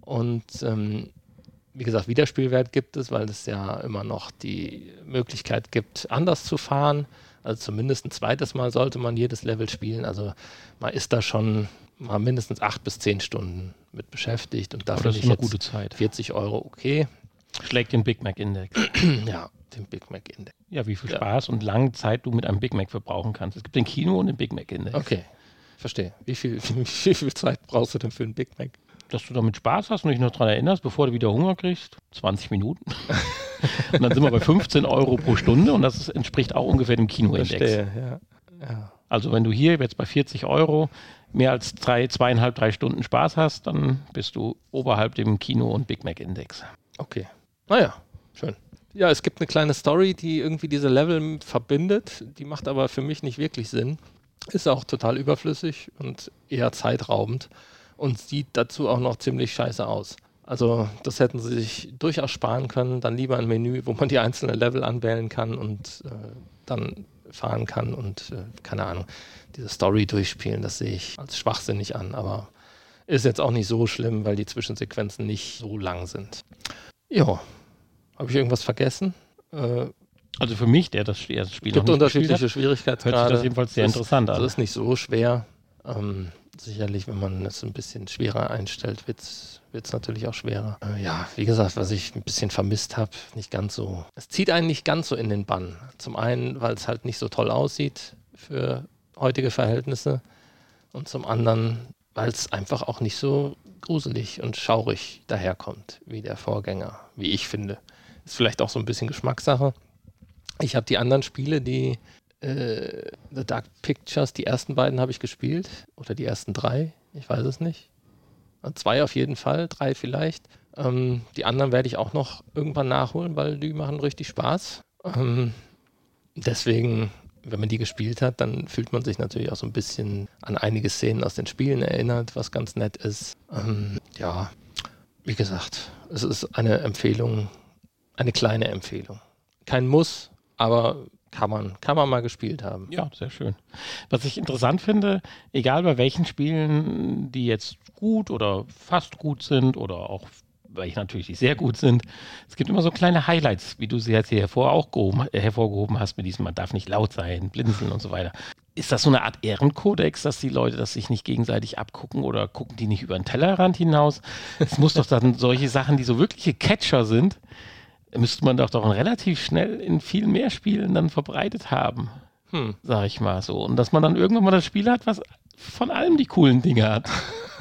und ähm, wie gesagt, Wiederspielwert gibt es, weil es ja immer noch die Möglichkeit gibt, anders zu fahren. Also zumindest ein zweites Mal sollte man jedes Level spielen. Also man ist da schon mal mindestens acht bis zehn Stunden mit beschäftigt und dafür ist eine gute Zeit. 40 Euro okay. Schlägt den Big Mac Index. ja, den Big Mac Index. Ja, wie viel ja. Spaß und lange Zeit du mit einem Big Mac verbrauchen kannst. Es gibt den Kino und den Big Mac Index. Okay, verstehe. Wie viel, wie viel Zeit brauchst du denn für einen Big Mac? Dass du damit Spaß hast und dich noch daran erinnerst, bevor du wieder Hunger kriegst. 20 Minuten. und dann sind wir bei 15 Euro pro Stunde und das entspricht auch ungefähr dem Kinoindex. Verstehe, ja. ja. Also wenn du hier jetzt bei 40 Euro mehr als drei, zweieinhalb, drei Stunden Spaß hast, dann bist du oberhalb dem Kino- und Big Mac-Index. Okay. Naja, schön. Ja, es gibt eine kleine Story, die irgendwie diese Level verbindet. Die macht aber für mich nicht wirklich Sinn. Ist auch total überflüssig und eher zeitraubend und sieht dazu auch noch ziemlich scheiße aus. Also das hätten sie sich durchaus sparen können. Dann lieber ein Menü, wo man die einzelnen Level anwählen kann und äh, dann fahren kann und äh, keine Ahnung, diese Story durchspielen. Das sehe ich als schwachsinnig an, aber ist jetzt auch nicht so schlimm, weil die Zwischensequenzen nicht so lang sind. Ja, habe ich irgendwas vergessen? Äh, also für mich, der das Spiel Es gibt unterschiedliche Schwierigkeitsgrade. Hört sich das jedenfalls sehr das interessant an. Das ist nicht so schwer. Ähm, sicherlich, wenn man es ein bisschen schwerer einstellt, wird es natürlich auch schwerer. Äh, ja, wie gesagt, was ich ein bisschen vermisst habe, nicht ganz so. Es zieht einen nicht ganz so in den Bann. Zum einen, weil es halt nicht so toll aussieht für heutige Verhältnisse. Und zum anderen, weil es einfach auch nicht so gruselig und schaurig daherkommt wie der Vorgänger, wie ich finde. Ist vielleicht auch so ein bisschen Geschmackssache. Ich habe die anderen Spiele, die äh, The Dark Pictures, die ersten beiden habe ich gespielt. Oder die ersten drei, ich weiß es nicht. Zwei auf jeden Fall, drei vielleicht. Ähm, die anderen werde ich auch noch irgendwann nachholen, weil die machen richtig Spaß. Ähm, deswegen, wenn man die gespielt hat, dann fühlt man sich natürlich auch so ein bisschen an einige Szenen aus den Spielen erinnert, was ganz nett ist. Ähm, ja, wie gesagt, es ist eine Empfehlung, eine kleine Empfehlung. Kein Muss, aber kann man, kann man mal gespielt haben. Ja, sehr schön. Was ich interessant finde, egal bei welchen Spielen, die jetzt gut oder fast gut sind oder auch welche natürlich sehr gut sind, es gibt immer so kleine Highlights, wie du sie jetzt hier hervor auch gehoben, hervorgehoben hast mit diesem, man darf nicht laut sein, blinzeln und so weiter. Ist das so eine Art Ehrenkodex, dass die Leute das sich nicht gegenseitig abgucken oder gucken die nicht über den Tellerrand hinaus? Es muss doch dann solche Sachen, die so wirkliche Catcher sind, müsste man doch doch relativ schnell in viel mehr Spielen dann verbreitet haben. Hm. Sag ich mal so. Und dass man dann irgendwann mal das Spiel hat, was von allem die coolen Dinge hat.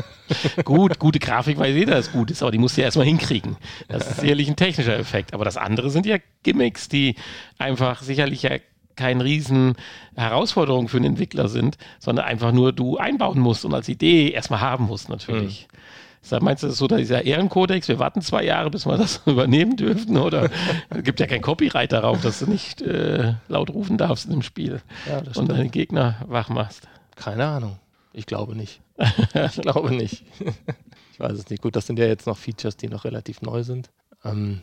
gut, gute Grafik weiß jeder, dass gut ist, aber die musst du ja erstmal hinkriegen. Das ist sicherlich ein technischer Effekt. Aber das andere sind ja Gimmicks, die einfach sicherlich ja keine riesen Herausforderung für einen Entwickler sind, sondern einfach nur du einbauen musst und als Idee erstmal haben musst natürlich. Mhm. Sag, meinst du, das ist so dieser Ehrenkodex? Wir warten zwei Jahre, bis wir das übernehmen dürfen? Oder es gibt ja kein Copyright darauf, dass du nicht äh, laut rufen darfst dem Spiel ja, und deine Gegner wach machst? Keine Ahnung. Ich glaube nicht. ich glaube nicht. ich weiß es nicht. Gut, das sind ja jetzt noch Features, die noch relativ neu sind. Ähm,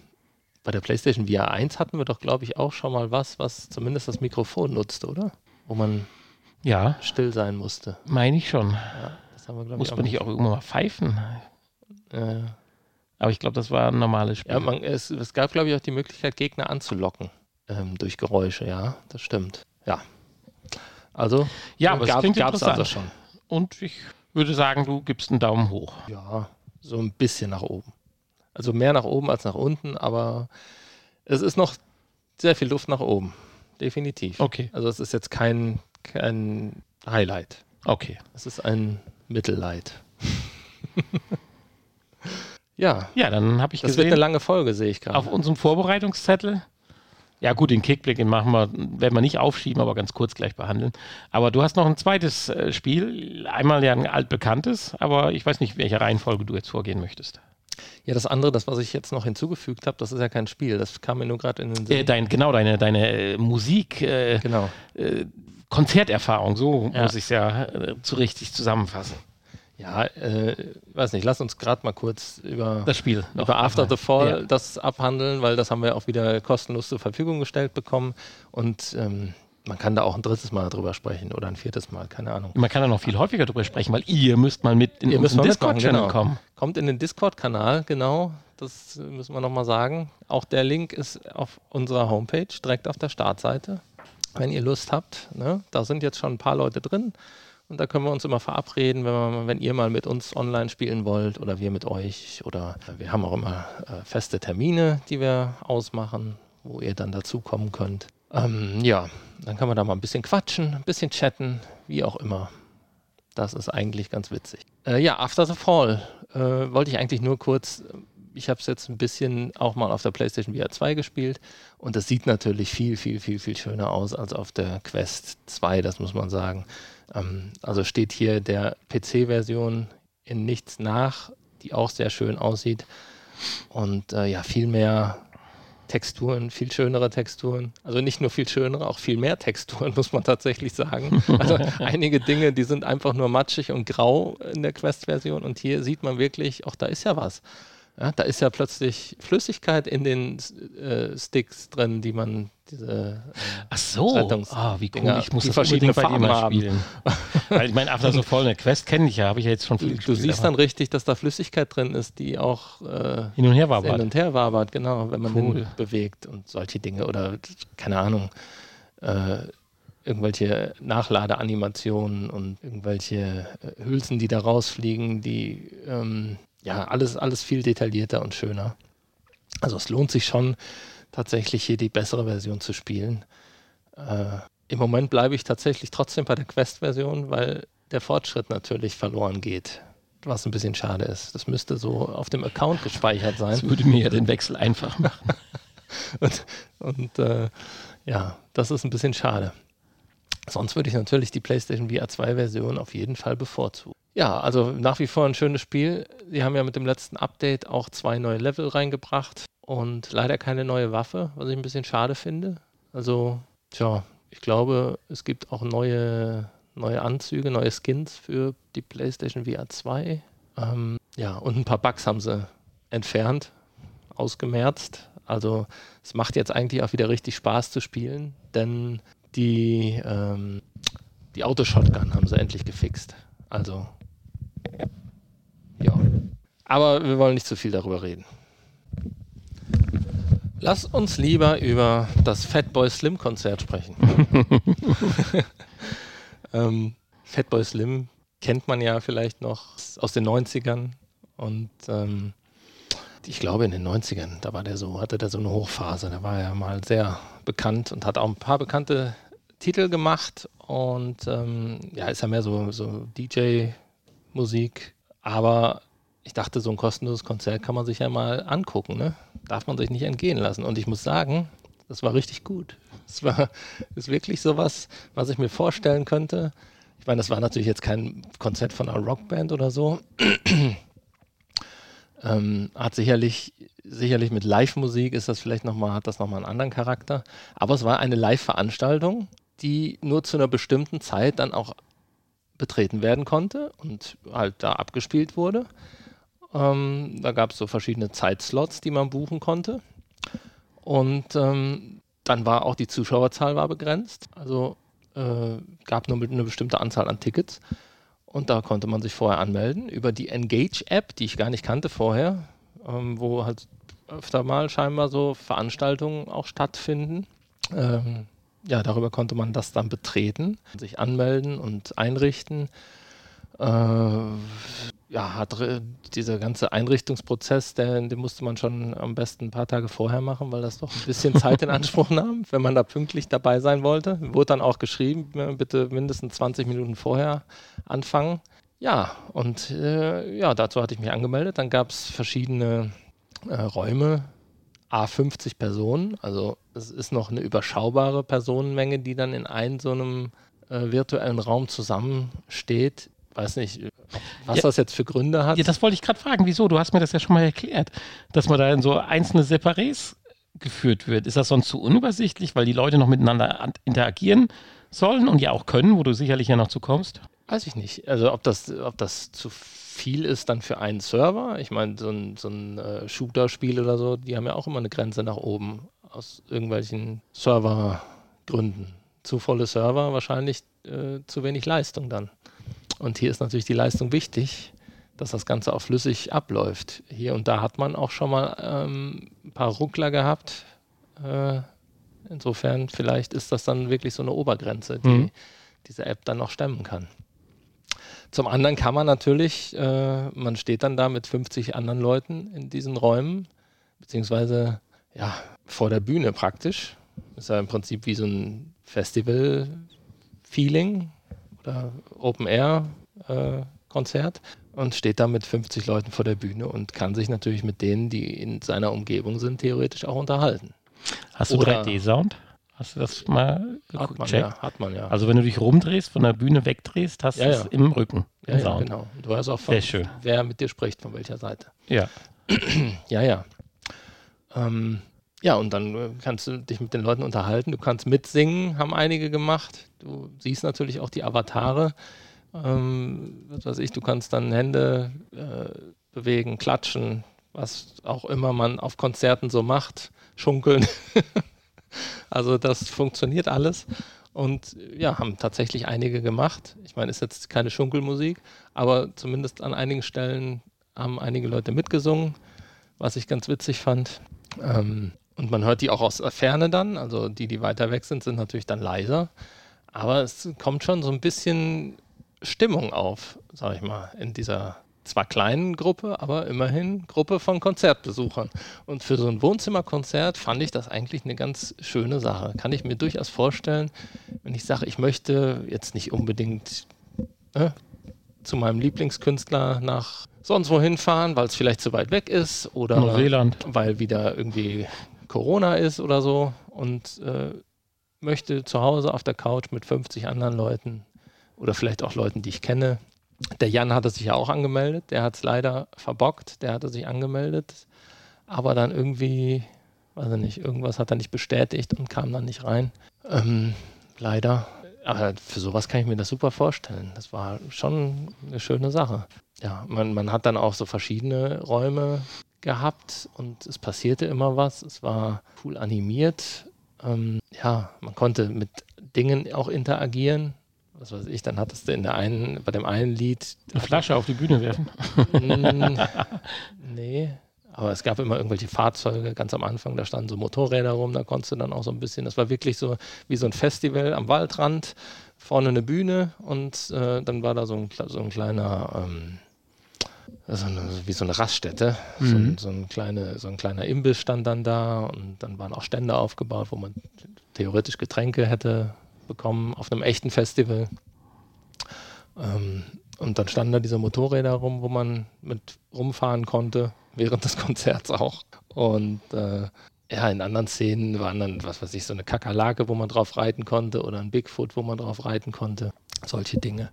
bei der PlayStation VR 1 hatten wir doch, glaube ich, auch schon mal was, was zumindest das Mikrofon nutzte, oder? Wo man ja. still sein musste. Meine ich schon. Ja, wir, Muss man nicht auch irgendwann mal pfeifen? Aber ich glaube, das war ein normales Spiel. Ja, man, es, es, gab, glaube ich, auch die Möglichkeit, Gegner anzulocken ähm, durch Geräusche, ja, das stimmt. Ja. Also, ja, aber gab, es gab es also schon. Und ich würde sagen, du gibst einen Daumen hoch. Ja, so ein bisschen nach oben. Also mehr nach oben als nach unten, aber es ist noch sehr viel Luft nach oben. Definitiv. Okay. Also es ist jetzt kein, kein Highlight. Okay. Es ist ein Mittellight. Ja. Ja, dann habe ich das gesehen. Das wird eine lange Folge, sehe ich gerade. Auf unserem Vorbereitungszettel. Ja, gut, den Kickblick, den machen wir, werden wir nicht aufschieben, aber ganz kurz gleich behandeln. Aber du hast noch ein zweites äh, Spiel. Einmal ja ein altbekanntes, aber ich weiß nicht, welche Reihenfolge du jetzt vorgehen möchtest. Ja, das andere, das, was ich jetzt noch hinzugefügt habe, das ist ja kein Spiel. Das kam mir nur gerade in den Sinn. Äh, dein, genau, deine, deine äh, Musik. Äh, genau. Äh, Konzerterfahrung, so ja. muss ich es ja äh, zu richtig zusammenfassen. Ja, äh, weiß nicht, lass uns gerade mal kurz über das Spiel, über After the Fall ja. das abhandeln, weil das haben wir auch wieder kostenlos zur Verfügung gestellt bekommen und ähm, man kann da auch ein drittes Mal drüber sprechen oder ein viertes Mal, keine Ahnung. Man kann da noch viel häufiger drüber sprechen, weil ihr müsst mal mit in den Discord-Channel genau. kommen. Kommt in den Discord-Kanal, genau. Das müssen wir nochmal sagen. Auch der Link ist auf unserer Homepage, direkt auf der Startseite. Wenn ihr Lust habt, ne? da sind jetzt schon ein paar Leute drin. Und da können wir uns immer verabreden, wenn, wir, wenn ihr mal mit uns online spielen wollt oder wir mit euch. Oder wir haben auch immer äh, feste Termine, die wir ausmachen, wo ihr dann dazukommen könnt. Ähm, ja, dann kann man da mal ein bisschen quatschen, ein bisschen chatten, wie auch immer. Das ist eigentlich ganz witzig. Äh, ja, After the Fall äh, wollte ich eigentlich nur kurz. Ich habe es jetzt ein bisschen auch mal auf der PlayStation VR 2 gespielt und das sieht natürlich viel, viel, viel, viel schöner aus als auf der Quest 2, das muss man sagen. Ähm, also steht hier der PC-Version in nichts nach, die auch sehr schön aussieht und äh, ja, viel mehr Texturen, viel schönere Texturen. Also nicht nur viel schönere, auch viel mehr Texturen, muss man tatsächlich sagen. Also einige Dinge, die sind einfach nur matschig und grau in der Quest-Version und hier sieht man wirklich, auch da ist ja was. Ja, da ist ja plötzlich Flüssigkeit in den äh, Sticks drin, die man diese äh, Ach so, ah, wie cool, ich muss die das verschiedene bei dir mal spielen. Weil ich meine, After so voll eine Quest kenne ich ja, habe ich ja jetzt schon viel Du, gespielt, du siehst dann richtig, dass da Flüssigkeit drin ist, die auch äh, hin und her wabert. Hin und her wabert, genau, wenn man cool. den bewegt und solche Dinge oder keine Ahnung, äh, irgendwelche Nachladeanimationen und irgendwelche äh, Hülsen, die da rausfliegen, die ähm, ja, alles, alles viel detaillierter und schöner. Also es lohnt sich schon, tatsächlich hier die bessere Version zu spielen. Äh, Im Moment bleibe ich tatsächlich trotzdem bei der Quest-Version, weil der Fortschritt natürlich verloren geht. Was ein bisschen schade ist. Das müsste so auf dem Account gespeichert sein. Das würde mir ja den Wechsel einfach machen. und, und äh, ja, das ist ein bisschen schade. Sonst würde ich natürlich die PlayStation VR 2 Version auf jeden Fall bevorzugen. Ja, also nach wie vor ein schönes Spiel. Sie haben ja mit dem letzten Update auch zwei neue Level reingebracht und leider keine neue Waffe, was ich ein bisschen schade finde. Also, tja, ich glaube, es gibt auch neue, neue Anzüge, neue Skins für die PlayStation VR 2. Ähm, ja, und ein paar Bugs haben sie entfernt, ausgemerzt. Also es macht jetzt eigentlich auch wieder richtig Spaß zu spielen, denn die, ähm, die Autoshotgun haben sie endlich gefixt. Also ja. Aber wir wollen nicht zu viel darüber reden. Lass uns lieber über das Fatboy Slim Konzert sprechen. ähm, Fatboy Slim kennt man ja vielleicht noch aus den 90ern und ähm, ich glaube in den 90ern, da war der so, hatte der so eine Hochphase, da war er mal sehr bekannt und hat auch ein paar bekannte Titel gemacht und ähm, ja, ist ja mehr so, so DJ-Musik aber ich dachte, so ein kostenloses Konzert kann man sich ja mal angucken, ne? Darf man sich nicht entgehen lassen. Und ich muss sagen, das war richtig gut. Es war ist wirklich sowas, was ich mir vorstellen könnte. Ich meine, das war natürlich jetzt kein Konzert von einer Rockband oder so. ähm, hat sicherlich, sicherlich mit Live-Musik ist das vielleicht nochmal, hat das nochmal einen anderen Charakter. Aber es war eine Live-Veranstaltung, die nur zu einer bestimmten Zeit dann auch betreten werden konnte und halt da abgespielt wurde. Ähm, da gab es so verschiedene Zeitslots, die man buchen konnte. Und ähm, dann war auch die Zuschauerzahl war begrenzt. Also äh, gab nur eine bestimmte Anzahl an Tickets. Und da konnte man sich vorher anmelden über die Engage-App, die ich gar nicht kannte vorher, ähm, wo halt öfter mal scheinbar so Veranstaltungen auch stattfinden. Ähm, ja, darüber konnte man das dann betreten, sich anmelden und einrichten. Äh, ja, hat dieser ganze Einrichtungsprozess, den, den, musste man schon am besten ein paar Tage vorher machen, weil das doch ein bisschen Zeit in Anspruch nahm, wenn man da pünktlich dabei sein wollte. Wurde dann auch geschrieben, bitte mindestens 20 Minuten vorher anfangen. Ja, und äh, ja, dazu hatte ich mich angemeldet. Dann gab es verschiedene äh, Räume, A50 Personen, also es ist noch eine überschaubare Personenmenge, die dann in einem so einem äh, virtuellen Raum zusammensteht. Weiß nicht, was ja, das jetzt für Gründe hat. Ja, das wollte ich gerade fragen. Wieso? Du hast mir das ja schon mal erklärt, dass man da in so einzelne Separés geführt wird. Ist das sonst zu unübersichtlich, weil die Leute noch miteinander interagieren sollen und ja auch können, wo du sicherlich ja noch zu kommst? Weiß ich nicht. Also ob das, ob das zu viel ist dann für einen Server. Ich meine, so ein, so ein äh, Shooter-Spiel oder so, die haben ja auch immer eine Grenze nach oben aus irgendwelchen Servergründen. Zu volle Server, wahrscheinlich äh, zu wenig Leistung dann. Und hier ist natürlich die Leistung wichtig, dass das Ganze auch flüssig abläuft. Hier und da hat man auch schon mal ähm, ein paar Ruckler gehabt. Äh, insofern, vielleicht ist das dann wirklich so eine Obergrenze, die mhm. diese App dann noch stemmen kann. Zum anderen kann man natürlich, äh, man steht dann da mit 50 anderen Leuten in diesen Räumen, beziehungsweise ja, vor der Bühne praktisch. Ist ja im Prinzip wie so ein Festival-Feeling oder Open-Air-Konzert äh, und steht da mit 50 Leuten vor der Bühne und kann sich natürlich mit denen, die in seiner Umgebung sind, theoretisch auch unterhalten. Hast du 3D-Sound? Hast du das mal Hat man ja, hat man ja. Also wenn du dich rumdrehst, von der Bühne wegdrehst, hast du Ja, es ja. im Rücken. ja, im ja, Sound. genau. Du weißt auch, von, Sehr schön. wer mit dir spricht, von welcher Seite. Ja. Ja, ja. Ähm, ja, und dann äh, kannst du dich mit den Leuten unterhalten. Du kannst mitsingen, haben einige gemacht. Du siehst natürlich auch die Avatare. Ähm, was weiß ich, du kannst dann Hände äh, bewegen, klatschen, was auch immer man auf Konzerten so macht, schunkeln. also das funktioniert alles. Und ja, haben tatsächlich einige gemacht. Ich meine, ist jetzt keine Schunkelmusik, aber zumindest an einigen Stellen haben einige Leute mitgesungen, was ich ganz witzig fand. Ähm, und man hört die auch aus der Ferne dann, also die, die weiter weg sind, sind natürlich dann leiser. Aber es kommt schon so ein bisschen Stimmung auf, sag ich mal, in dieser zwar kleinen Gruppe, aber immerhin Gruppe von Konzertbesuchern. Und für so ein Wohnzimmerkonzert fand ich das eigentlich eine ganz schöne Sache. Kann ich mir durchaus vorstellen, wenn ich sage, ich möchte jetzt nicht unbedingt ne, zu meinem Lieblingskünstler nach sonst wohin fahren, weil es vielleicht zu weit weg ist oder Neuseeland. weil wieder irgendwie Corona ist oder so und äh, möchte zu Hause auf der Couch mit 50 anderen Leuten oder vielleicht auch Leuten, die ich kenne. Der Jan hatte sich ja auch angemeldet, der hat es leider verbockt, der hatte sich angemeldet, aber dann irgendwie, weiß ich nicht, irgendwas hat er nicht bestätigt und kam dann nicht rein. Ähm, leider. Aber für sowas kann ich mir das super vorstellen. Das war schon eine schöne Sache. Ja, man, man hat dann auch so verschiedene Räume gehabt und es passierte immer was. Es war cool animiert. Ähm, ja, man konnte mit Dingen auch interagieren. Was weiß ich, dann hattest du in der einen, bei dem einen Lied. Eine Flasche auf die Bühne werfen. Mm, nee. Aber es gab immer irgendwelche Fahrzeuge ganz am Anfang, da standen so Motorräder rum, da konntest du dann auch so ein bisschen, das war wirklich so wie so ein Festival am Waldrand, vorne eine Bühne und äh, dann war da so ein, so ein kleiner, ähm, so eine, wie so eine Raststätte, so, ein, so, ein kleine, so ein kleiner Imbiss stand dann da und dann waren auch Stände aufgebaut, wo man theoretisch Getränke hätte bekommen auf einem echten Festival. Ähm, und dann standen da diese Motorräder rum, wo man mit rumfahren konnte, während des Konzerts auch. Und äh, ja, in anderen Szenen waren dann, was weiß ich, so eine Kakerlake, wo man drauf reiten konnte oder ein Bigfoot, wo man drauf reiten konnte. Solche Dinge.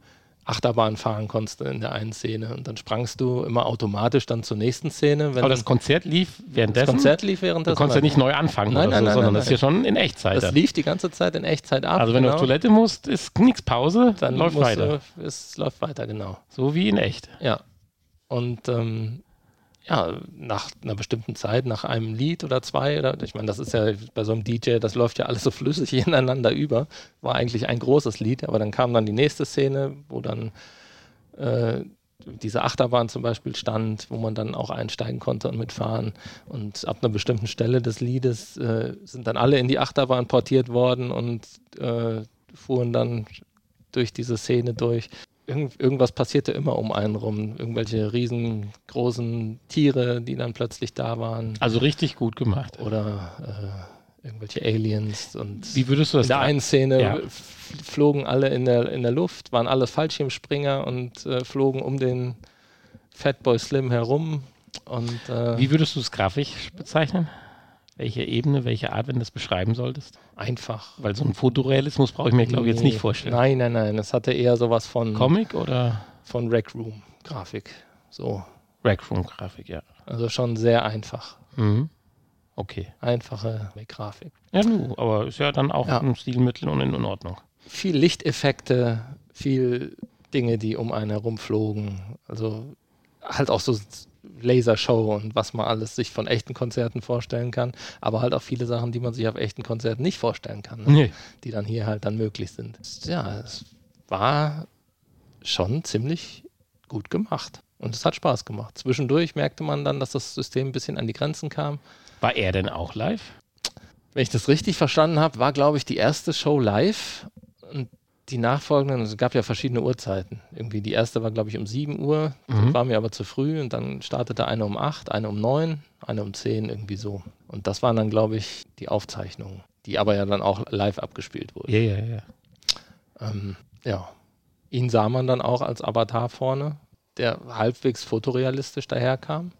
Achterbahn fahren konntest in der einen Szene und dann sprangst du immer automatisch dann zur nächsten Szene. Wenn Aber das Konzert lief das währenddessen. Konzert lief währenddessen. du konntest ja nicht neu anfangen Nein, oder nein, so, nein, sondern das ist ja schon in Echtzeit. Das lief die ganze Zeit in Echtzeit ab. Also wenn du auf genau. Toilette musst, ist nichts Pause, dann läuft weiter. Du, es läuft weiter, genau. So wie in echt. Ja. Und ähm, ja, nach einer bestimmten Zeit, nach einem Lied oder zwei, oder ich meine, das ist ja bei so einem DJ, das läuft ja alles so flüssig ineinander über. War eigentlich ein großes Lied, aber dann kam dann die nächste Szene, wo dann äh, diese Achterbahn zum Beispiel stand, wo man dann auch einsteigen konnte und mitfahren. Und ab einer bestimmten Stelle des Liedes äh, sind dann alle in die Achterbahn portiert worden und äh, fuhren dann durch diese Szene durch. Irgend, irgendwas passierte immer um einen rum. Irgendwelche riesengroßen Tiere, die dann plötzlich da waren. Also richtig gut gemacht. Oder äh, irgendwelche Aliens. Und Wie würdest du das in der einen Szene Ja. flogen alle in der, in der Luft, waren alle Fallschirmspringer und äh, flogen um den Fatboy Slim herum. Und äh, Wie würdest du es grafisch bezeichnen? Welche Ebene, welche Art, wenn du das beschreiben solltest? einfach. Weil so ein Fotorealismus brauche ich mir, glaube ich, jetzt Nee. nicht vorstellen. Nein, nein, nein. Es hatte eher sowas von, Comic oder von Rec Room Grafik. So. Rackroom-Grafik, ja. Also schon sehr einfach. Mhm. Okay. Einfache Grafik. Ja, nu, aber ist ja dann auch Ja. ein Stilmittel und in, Ordnung. Viel Lichteffekte, viel Dinge, die um einen herum flogen. Also halt auch so Lasershow und was man alles sich von echten Konzerten vorstellen kann, aber halt auch viele Sachen, die man sich auf echten Konzerten nicht vorstellen kann, ne? Nee. die dann hier halt dann möglich sind. Ja, es war schon ziemlich gut gemacht und es hat Spaß gemacht. Zwischendurch merkte man dann, dass das System ein bisschen an die Grenzen kam. War er denn auch live? Wenn ich das richtig verstanden habe, war, glaube ich, die erste Show live und die nachfolgenden, es gab ja verschiedene Uhrzeiten. Irgendwie die erste war, glaube ich, um 7 Uhr, Mhm. war mir aber zu früh und dann startete eine um 8, eine um 9, eine um 10, irgendwie so. Und das waren dann, glaube ich, die Aufzeichnungen, die aber ja dann auch live abgespielt wurden. Ja, ja, ja. Ähm, ja, ihn sah man dann auch als Avatar vorne, der halbwegs fotorealistisch daherkam.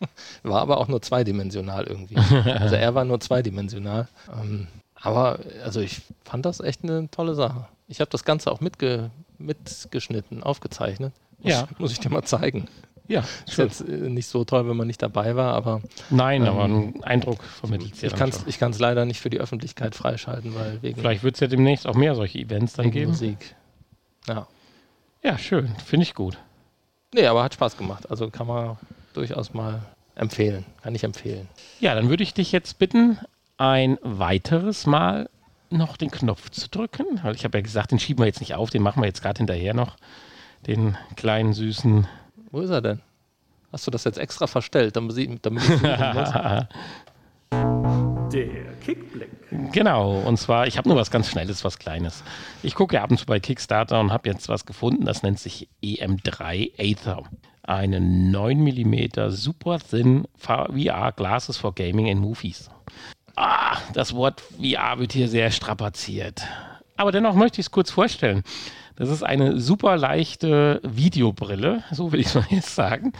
War aber auch nur zweidimensional irgendwie. Also er war nur zweidimensional. Ähm, Aber also ich fand das echt eine tolle Sache. Ich habe das Ganze auch mitge mitgeschnitten, aufgezeichnet. Muss, Ja. Muss ich dir mal zeigen. Ja, Ist jetzt äh, nicht so toll, wenn man nicht dabei war, aber Nein, Ähm, aber einen Eindruck vermittelt sie ich kann es leider nicht für die Öffentlichkeit freischalten, weil wegen, Vielleicht wird es ja demnächst auch mehr solche Events dann geben. Musik. Ja. Ja, schön. Finde ich gut. Nee, aber hat Spaß gemacht. Also kann man durchaus mal empfehlen. Kann ich empfehlen. Ja, dann würde ich dich jetzt bitten, ein weiteres Mal noch den Knopf zu drücken. Weil ich habe ja gesagt, den schieben wir jetzt nicht auf, den machen wir jetzt gerade hinterher noch. Den kleinen süßen. Wo ist er denn? Hast du das jetzt extra verstellt, damit, sie, damit ich? Der Kickblick. Genau, und zwar, ich habe nur was ganz Schnelles, was Kleines. Ich gucke ja ab und zu bei Kickstarter und habe jetzt was gefunden, das nennt sich EM3 Aether. Eine 9 mm Super Thin VR Glasses for Gaming and Movies. Ah, das Wort VR wird hier sehr strapaziert. Aber dennoch möchte ich es kurz vorstellen. Das ist eine super leichte Videobrille, so will ich es mal jetzt sagen.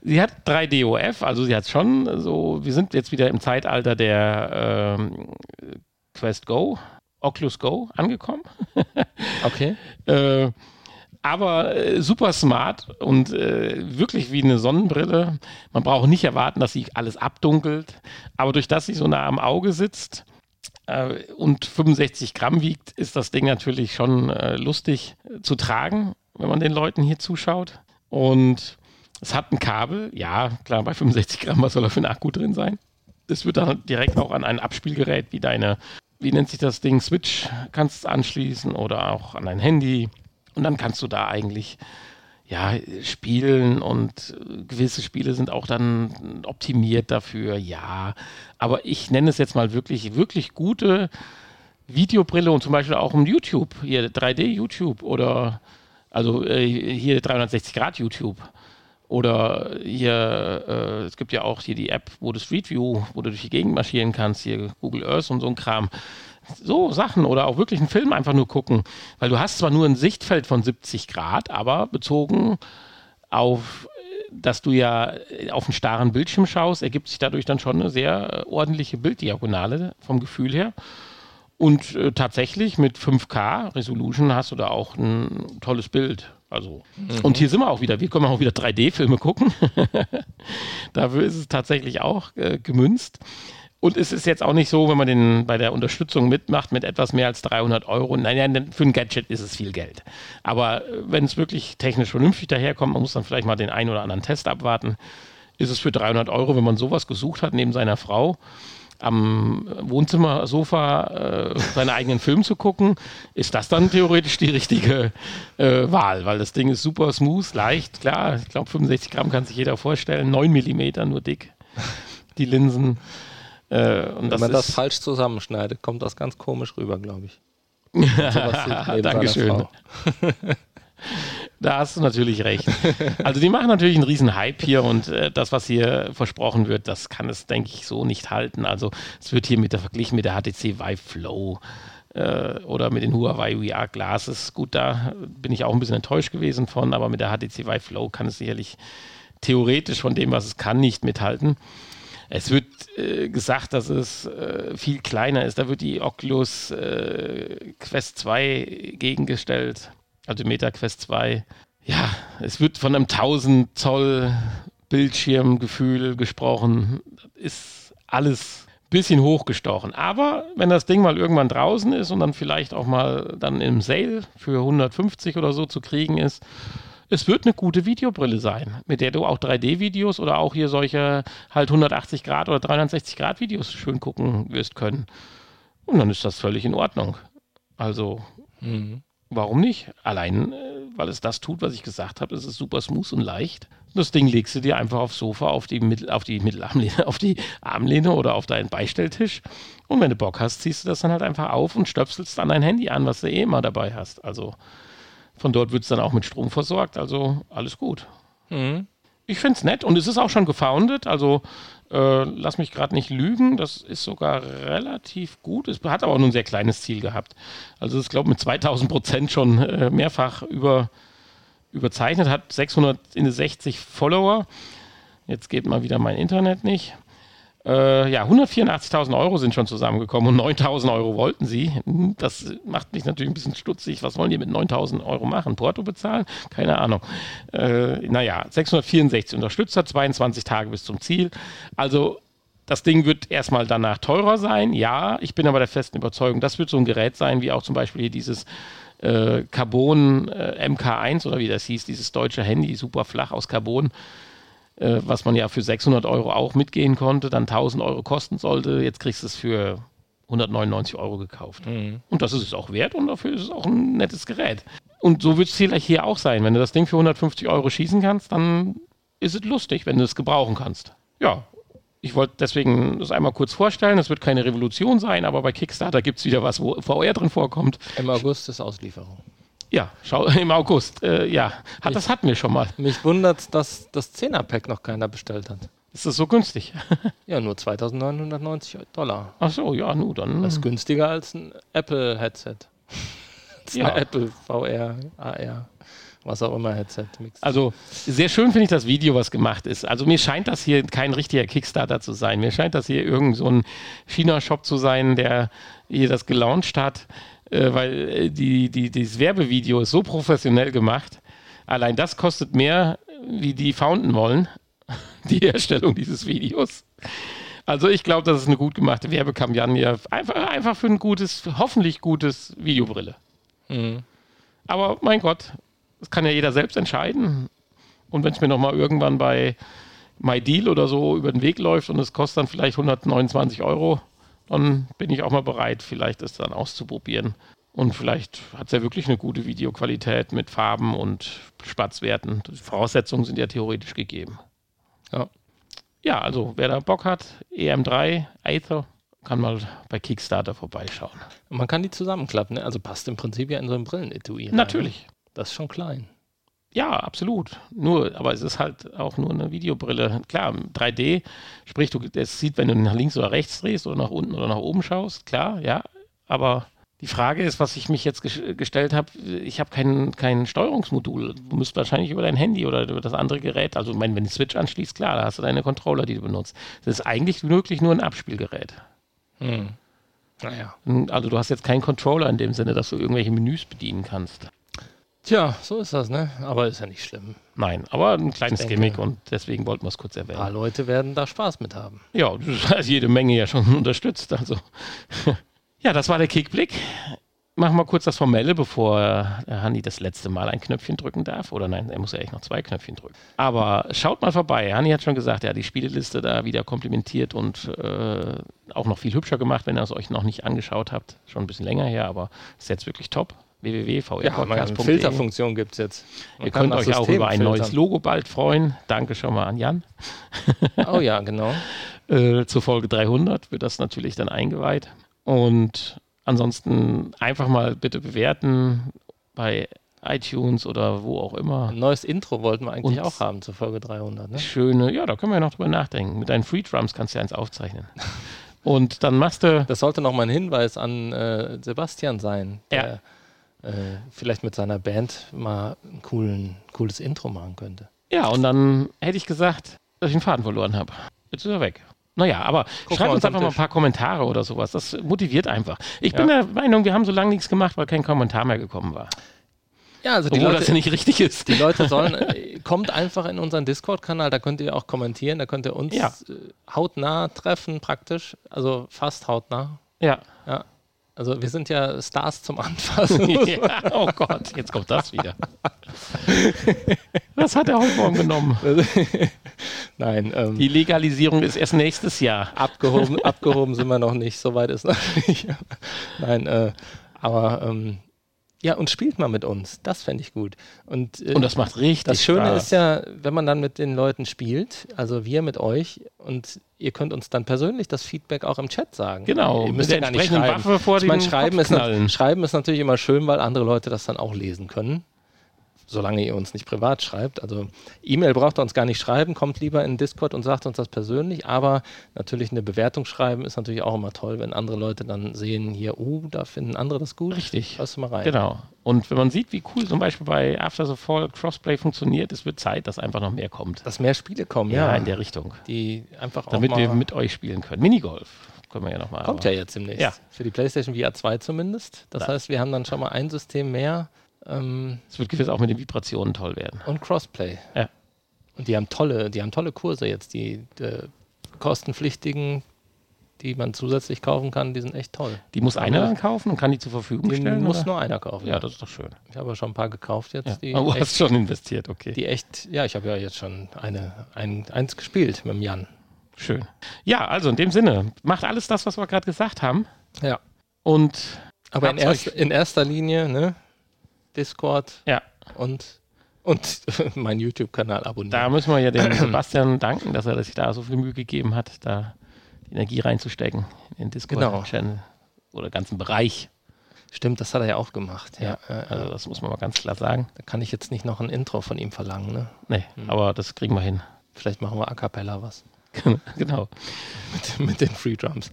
Sie hat 3DOF, also sie hat schon so, wir sind jetzt wieder im Zeitalter der ähm, Quest Go, Oculus Go angekommen. Okay. Äh, aber äh, super smart und äh, wirklich wie eine Sonnenbrille. Man braucht nicht erwarten, dass sie alles abdunkelt. Aber durch das sie so nah am Auge sitzt äh, und 65 Gramm wiegt, ist das Ding natürlich schon äh, lustig äh, zu tragen, wenn man den Leuten hier zuschaut. Und es hat ein Kabel. Ja, klar, bei 65 Gramm, was soll da für ein Akku drin sein? Das wird dann direkt auch an ein Abspielgerät wie deine, wie nennt sich das Ding, Switch, kannst du anschließen oder auch an dein Handy. Und dann kannst du da eigentlich ja, spielen und gewisse Spiele sind auch dann optimiert dafür, ja. Aber ich nenne es jetzt mal wirklich, wirklich gute Videobrille und zum Beispiel auch um YouTube, hier 3D YouTube oder also äh, hier 360 Grad YouTube. Oder hier, äh, es gibt ja auch hier die App, wo du Street View, wo du durch die Gegend marschieren kannst, hier Google Earth und so ein Kram. So Sachen oder auch wirklich einen Film einfach nur gucken. Weil du hast zwar nur ein Sichtfeld von 70 Grad, aber bezogen auf, dass du ja äh, auf einen starren Bildschirm schaust, ergibt sich dadurch dann schon eine sehr äh, ordentliche Bilddiagonale vom Gefühl her. Und äh, tatsächlich mit 5K Resolution hast du da auch ein tolles Bild. Also, und hier sind wir auch wieder. Wir können auch wieder 3D-Filme gucken. Dafür ist es tatsächlich auch äh, gemünzt. Und es ist jetzt auch nicht so, wenn man den bei der Unterstützung mitmacht mit etwas mehr als 300 Euro. Nein, nein, für ein Gadget ist es viel Geld. Aber äh, wenn es wirklich technisch vernünftig daherkommt, man muss dann vielleicht mal den einen oder anderen Test abwarten, ist es für 300 Euro, wenn man sowas gesucht hat, neben seiner Frau, am Wohnzimmersofa äh, seinen eigenen Film zu gucken, ist das dann theoretisch die richtige äh, Wahl, weil das Ding ist super smooth, leicht, klar, ich glaube 65 Gramm kann sich jeder vorstellen, 9 Millimeter nur dick, die Linsen. Äh, Wenn das man das falsch zusammenschneidet, kommt das ganz komisch rüber, glaube ich. Dankeschön. Da hast du natürlich recht. Also die machen natürlich einen riesen Hype hier und äh, das, was hier versprochen wird, das kann es, denke ich, so nicht halten. Also es wird hier mit der verglichen mit der HTC Vive Flow äh, oder mit den Huawei VR Glasses. Gut, da bin ich auch ein bisschen enttäuscht gewesen von, aber mit der HTC Vive Flow kann es sicherlich theoretisch von dem, was es kann, nicht mithalten. Es wird äh, gesagt, dass es äh, viel kleiner ist. Da wird die Oculus äh, Quest 2 gegengestellt, also Meta Quest 2. Ja, es wird von einem 1000 Zoll Bildschirmgefühl gesprochen. Ist alles ein bisschen hochgestochen. Aber wenn das Ding mal irgendwann draußen ist und dann vielleicht auch mal dann im Sale für 150 oder so zu kriegen ist, es wird eine gute Videobrille sein, mit der du auch 3D-Videos oder auch hier solche halt 180 Grad oder 360 Grad Videos schön gucken wirst können. Und dann ist das völlig in Ordnung. Also, warum nicht? Allein, äh, weil es das tut, was ich gesagt habe, es ist super smooth und leicht. Das Ding legst du dir einfach aufs Sofa, auf die, Mittel, auf die Mittelarmlehne, auf die Armlehne oder auf deinen Beistelltisch. Und wenn du Bock hast, ziehst du das dann halt einfach auf und stöpselst an dein Handy an, was du eh immer dabei hast. Also, von dort wird es dann auch mit Strom versorgt, also alles gut. Mhm. Ich finde es nett und es ist auch schon gefoundet, also äh, lass mich gerade nicht lügen, das ist sogar relativ gut. Es hat aber auch nur ein sehr kleines Ziel gehabt. Also es glaube mit 2000 Prozent schon äh, mehrfach über, überzeichnet, hat 660 Follower. Jetzt geht mal wieder mein Internet nicht. Äh, ja, 184.000 Euro sind schon zusammengekommen und 9.000 Euro wollten sie. Das macht mich natürlich ein bisschen stutzig. Was wollen die mit 9.000 Euro machen? Porto bezahlen? Keine Ahnung. Äh, naja, 664 Unterstützer, 22 Tage bis zum Ziel. Also das Ding wird erstmal danach teurer sein, ja. Ich bin aber der festen Überzeugung, das wird so ein Gerät sein, wie auch zum Beispiel hier dieses äh, Carbon äh, MK1 oder wie das hieß, dieses deutsche Handy, super flach aus Carbon äh, was man ja für 600 Euro auch mitgehen konnte, dann 1000 Euro kosten sollte. Jetzt kriegst du es für 199 Euro gekauft. Mhm. Und das ist es auch wert und dafür ist es auch ein nettes Gerät. Und so wird es vielleicht hier auch sein. Wenn du das Ding für 150 Euro schießen kannst, dann ist es lustig, wenn du es gebrauchen kannst. Ja, ich wollte deswegen das einmal kurz vorstellen. Es wird keine Revolution sein, aber bei Kickstarter gibt es wieder was, wo VR drin vorkommt. Im August ist Auslieferung. Ja, schau, im August. Äh, ja, hat, das hatten wir schon mal. Mich wundert, dass das 10er-Pack noch keiner bestellt hat. Ist das so günstig? ja, nur 2990 Dollar. Ach so, ja, nur dann. Das ist günstiger als ein Apple-Headset. ja. Apple VR, AR was auch immer Headset. Mixed. Also sehr schön finde ich das Video, was gemacht ist. Also mir scheint das hier kein richtiger Kickstarter zu sein. Mir scheint das hier irgend so ein China-Shop zu sein, der hier das gelauncht hat äh, weil äh, die, die, dieses Werbevideo ist so professionell gemacht. Allein das kostet mehr, wie die founden wollen, die Herstellung dieses Videos. Also ich glaube, das ist eine gut gemachte Werbekampagne. Einfach, einfach für ein gutes, hoffentlich gutes Videobrille. Mhm. Aber mein Gott, das kann ja jeder selbst entscheiden. Und wenn es mir nochmal irgendwann bei MyDeal oder so über den Weg läuft und es kostet dann vielleicht 129 Euro, dann bin ich auch mal bereit, vielleicht es dann auszuprobieren. Und vielleicht hat es ja wirklich eine gute Videoqualität mit Farben und Spatzwerten. Die Voraussetzungen sind ja theoretisch gegeben. Ja. Ja, also wer da Bock hat, EM3, Aether, kann mal bei Kickstarter vorbeischauen. Und man kann die zusammenklappen, ne? Also passt im Prinzip ja in so ein Brillenetui. Natürlich. Das ist schon klein. Ja, absolut. Nur, aber es ist halt auch nur eine Videobrille. Klar, 3D, sprich, du es sieht, wenn du nach links oder rechts drehst oder nach unten oder nach oben schaust, klar, ja. Aber die Frage ist, was ich mich jetzt gestellt habe, ich habe kein, kein Steuerungsmodul. Du musst wahrscheinlich über dein Handy oder über das andere Gerät, also ich meine, wenn du Switch anschließt, klar, da hast du deine Controller, die du benutzt. Das ist eigentlich wirklich nur ein Abspielgerät. Hm. Naja. Also du hast jetzt keinen Controller in dem Sinne, dass du irgendwelche Menüs bedienen kannst. Tja, so ist das, ne? Aber ist ja nicht schlimm. Nein, aber ein kleines denke, Gimmick und deswegen wollten wir es kurz erwähnen. Ein paar Leute werden da Spaß mit haben. Ja, das hat jede Menge ja schon unterstützt. Also. ja, das war der Kickblick. Machen wir kurz das Formelle, bevor Hanni das letzte Mal ein Knöpfchen drücken darf. Oder nein, er muss ja echt noch zwei Knöpfchen drücken. Aber schaut mal vorbei. Hanni hat schon gesagt, er hat die Spieleliste da wieder komplimentiert und äh, auch noch viel hübscher gemacht, wenn ihr es euch noch nicht angeschaut habt. Schon ein bisschen länger her, aber ist jetzt wirklich top www.vrpodcast.de. Ja, Filterfunktion gibt es jetzt. Man Ihr könnt euch auch über ein filtern. neues Logo bald freuen. Danke schon mal an Jan. Oh ja, genau. äh, zur Folge 300 wird das natürlich dann eingeweiht. Und ansonsten einfach mal bitte bewerten bei iTunes oder wo auch immer. Ein neues Intro wollten wir eigentlich Und auch haben zur Folge 300. Ne? Schöne, ja, da können wir ja noch drüber nachdenken. Mit deinen Free Drums kannst du ja eins aufzeichnen. Und dann machst du. Das sollte noch mal ein Hinweis an äh, Sebastian sein. ja äh, vielleicht mit seiner Band mal ein coolen, cooles Intro machen könnte. Ja, und dann hätte ich gesagt, dass ich den Faden verloren habe. Jetzt ist er weg. Naja, aber Guck schreibt uns einfach mal ein paar Kommentare oder sowas. Das motiviert einfach. Ich ja. bin der Meinung, wir haben so lange nichts gemacht, weil kein Kommentar mehr gekommen war. Ja, also die Obwohl Leute, das nicht richtig ist. Die Leute sollen, äh, kommt einfach in unseren Discord-Kanal, da könnt ihr auch kommentieren, da könnt ihr uns ja. äh, hautnah treffen praktisch, also fast hautnah. Ja. Ja, also wir sind ja Stars zum Anfassen. ja, oh Gott, jetzt kommt das wieder. Was hat er heute Morgen genommen? Nein. Ähm, Die Legalisierung ist erst nächstes Jahr. Abgehoben, abgehoben sind wir noch nicht, soweit ist noch nicht. Nein, äh, aber ähm, ja, und spielt mal mit uns. Das fände ich gut. Und, äh, und das macht richtig Das Schöne Spaß. ist ja, wenn man dann mit den Leuten spielt, also wir mit euch, und ihr könnt uns dann persönlich das Feedback auch im Chat sagen. Genau, ihr müsst ja gar nicht schreiben. Waffe vor ich meine, schreiben ist, schreiben ist natürlich immer schön, weil andere Leute das dann auch lesen können. Solange ihr uns nicht privat schreibt. Also E-Mail braucht ihr uns gar nicht schreiben, kommt lieber in Discord und sagt uns das persönlich, aber natürlich eine Bewertung schreiben ist natürlich auch immer toll, wenn andere Leute dann sehen, hier, oh, da finden andere das gut. Richtig. Hörst du mal rein. Genau. Und wenn man sieht, wie cool zum Beispiel bei After the Fall Crossplay funktioniert, es wird Zeit, dass einfach noch mehr kommt. Dass mehr Spiele kommen, Ja, ja. in der Richtung. die einfach Damit auch wir mal, mit euch spielen können. Minigolf können wir ja nochmal. kommt ja jetzt demnächst. Ja. Für die PlayStation VR 2 zumindest. Das Ja. heißt, wir haben dann schon mal ein System mehr ähm, Es wird gewiss auch mit den Vibrationen toll werden. und Crossplay. Ja. Und die haben tolle, die haben tolle Kurse jetzt, die, die kostenpflichtigen, die man zusätzlich kaufen kann, die sind echt toll. Die muss Aber einer dann kaufen und kann die zur Verfügung Die stellen? muss oder? nur einer kaufen. ja, das ist doch schön. Ich habe schon ein paar gekauft jetzt, Ja. die, du echt, hast schon investiert, okay. die echt, ja, ich habe ja jetzt schon eine, ein, eins gespielt mit dem Jan. Schön. Ja, also in dem Sinne, macht alles das, was wir gerade gesagt haben. Ja. Und Aber in, erst, in erster Linie, ne? Discord ja, und, und mein YouTube-Kanal abonnieren. da müssen wir ja dem Sebastian danken, dass er sich da so viel Mühe gegeben hat, da die Energie reinzustecken in den Genau. Discord-Channel oder ganzen Bereich. Stimmt, das hat er ja auch gemacht. Ja, ja, Also das muss man mal ganz klar sagen. da kann ich jetzt nicht noch ein Intro von ihm verlangen, ne? Nee, aber das kriegen wir hin. Vielleicht machen wir a cappella was. genau. mit, mit den Free Drums.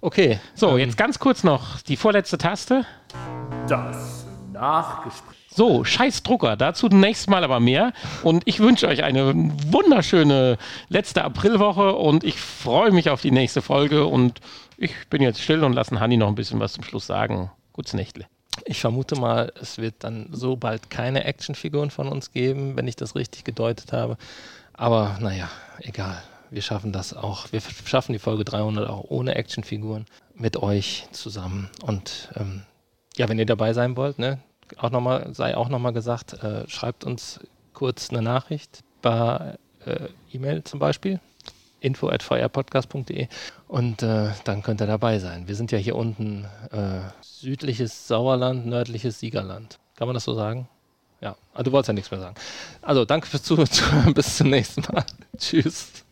Okay. So, ähm, jetzt ganz kurz noch die vorletzte Taste. Das Nachgespräch. So, scheiß Drucker, dazu nächstes Mal aber mehr. Und ich wünsche euch eine wunderschöne letzte Aprilwoche und ich freue mich auf die nächste Folge. Und ich bin jetzt still und lasse Hanni noch ein bisschen was zum Schluss sagen. Gutes Nächtle. Ich vermute mal, es wird dann so bald keine Actionfiguren von uns geben, wenn ich das richtig gedeutet habe. Aber naja, egal. Wir schaffen das auch. Wir schaffen die Folge 300 auch ohne Actionfiguren mit euch zusammen. Und ähm, ja, wenn ihr dabei sein wollt, ne, auch noch mal, sei auch nochmal gesagt, äh, schreibt uns kurz eine Nachricht bei äh, E-Mail zum Beispiel info at vrpodcast.de und äh, dann könnt ihr dabei sein. Wir sind ja hier unten äh, südliches Sauerland, nördliches Siegerland. Kann man das so sagen? Ja, ah, du wolltest ja nichts mehr sagen. Also danke fürs Zuhören. Bis zum nächsten Mal. Tschüss.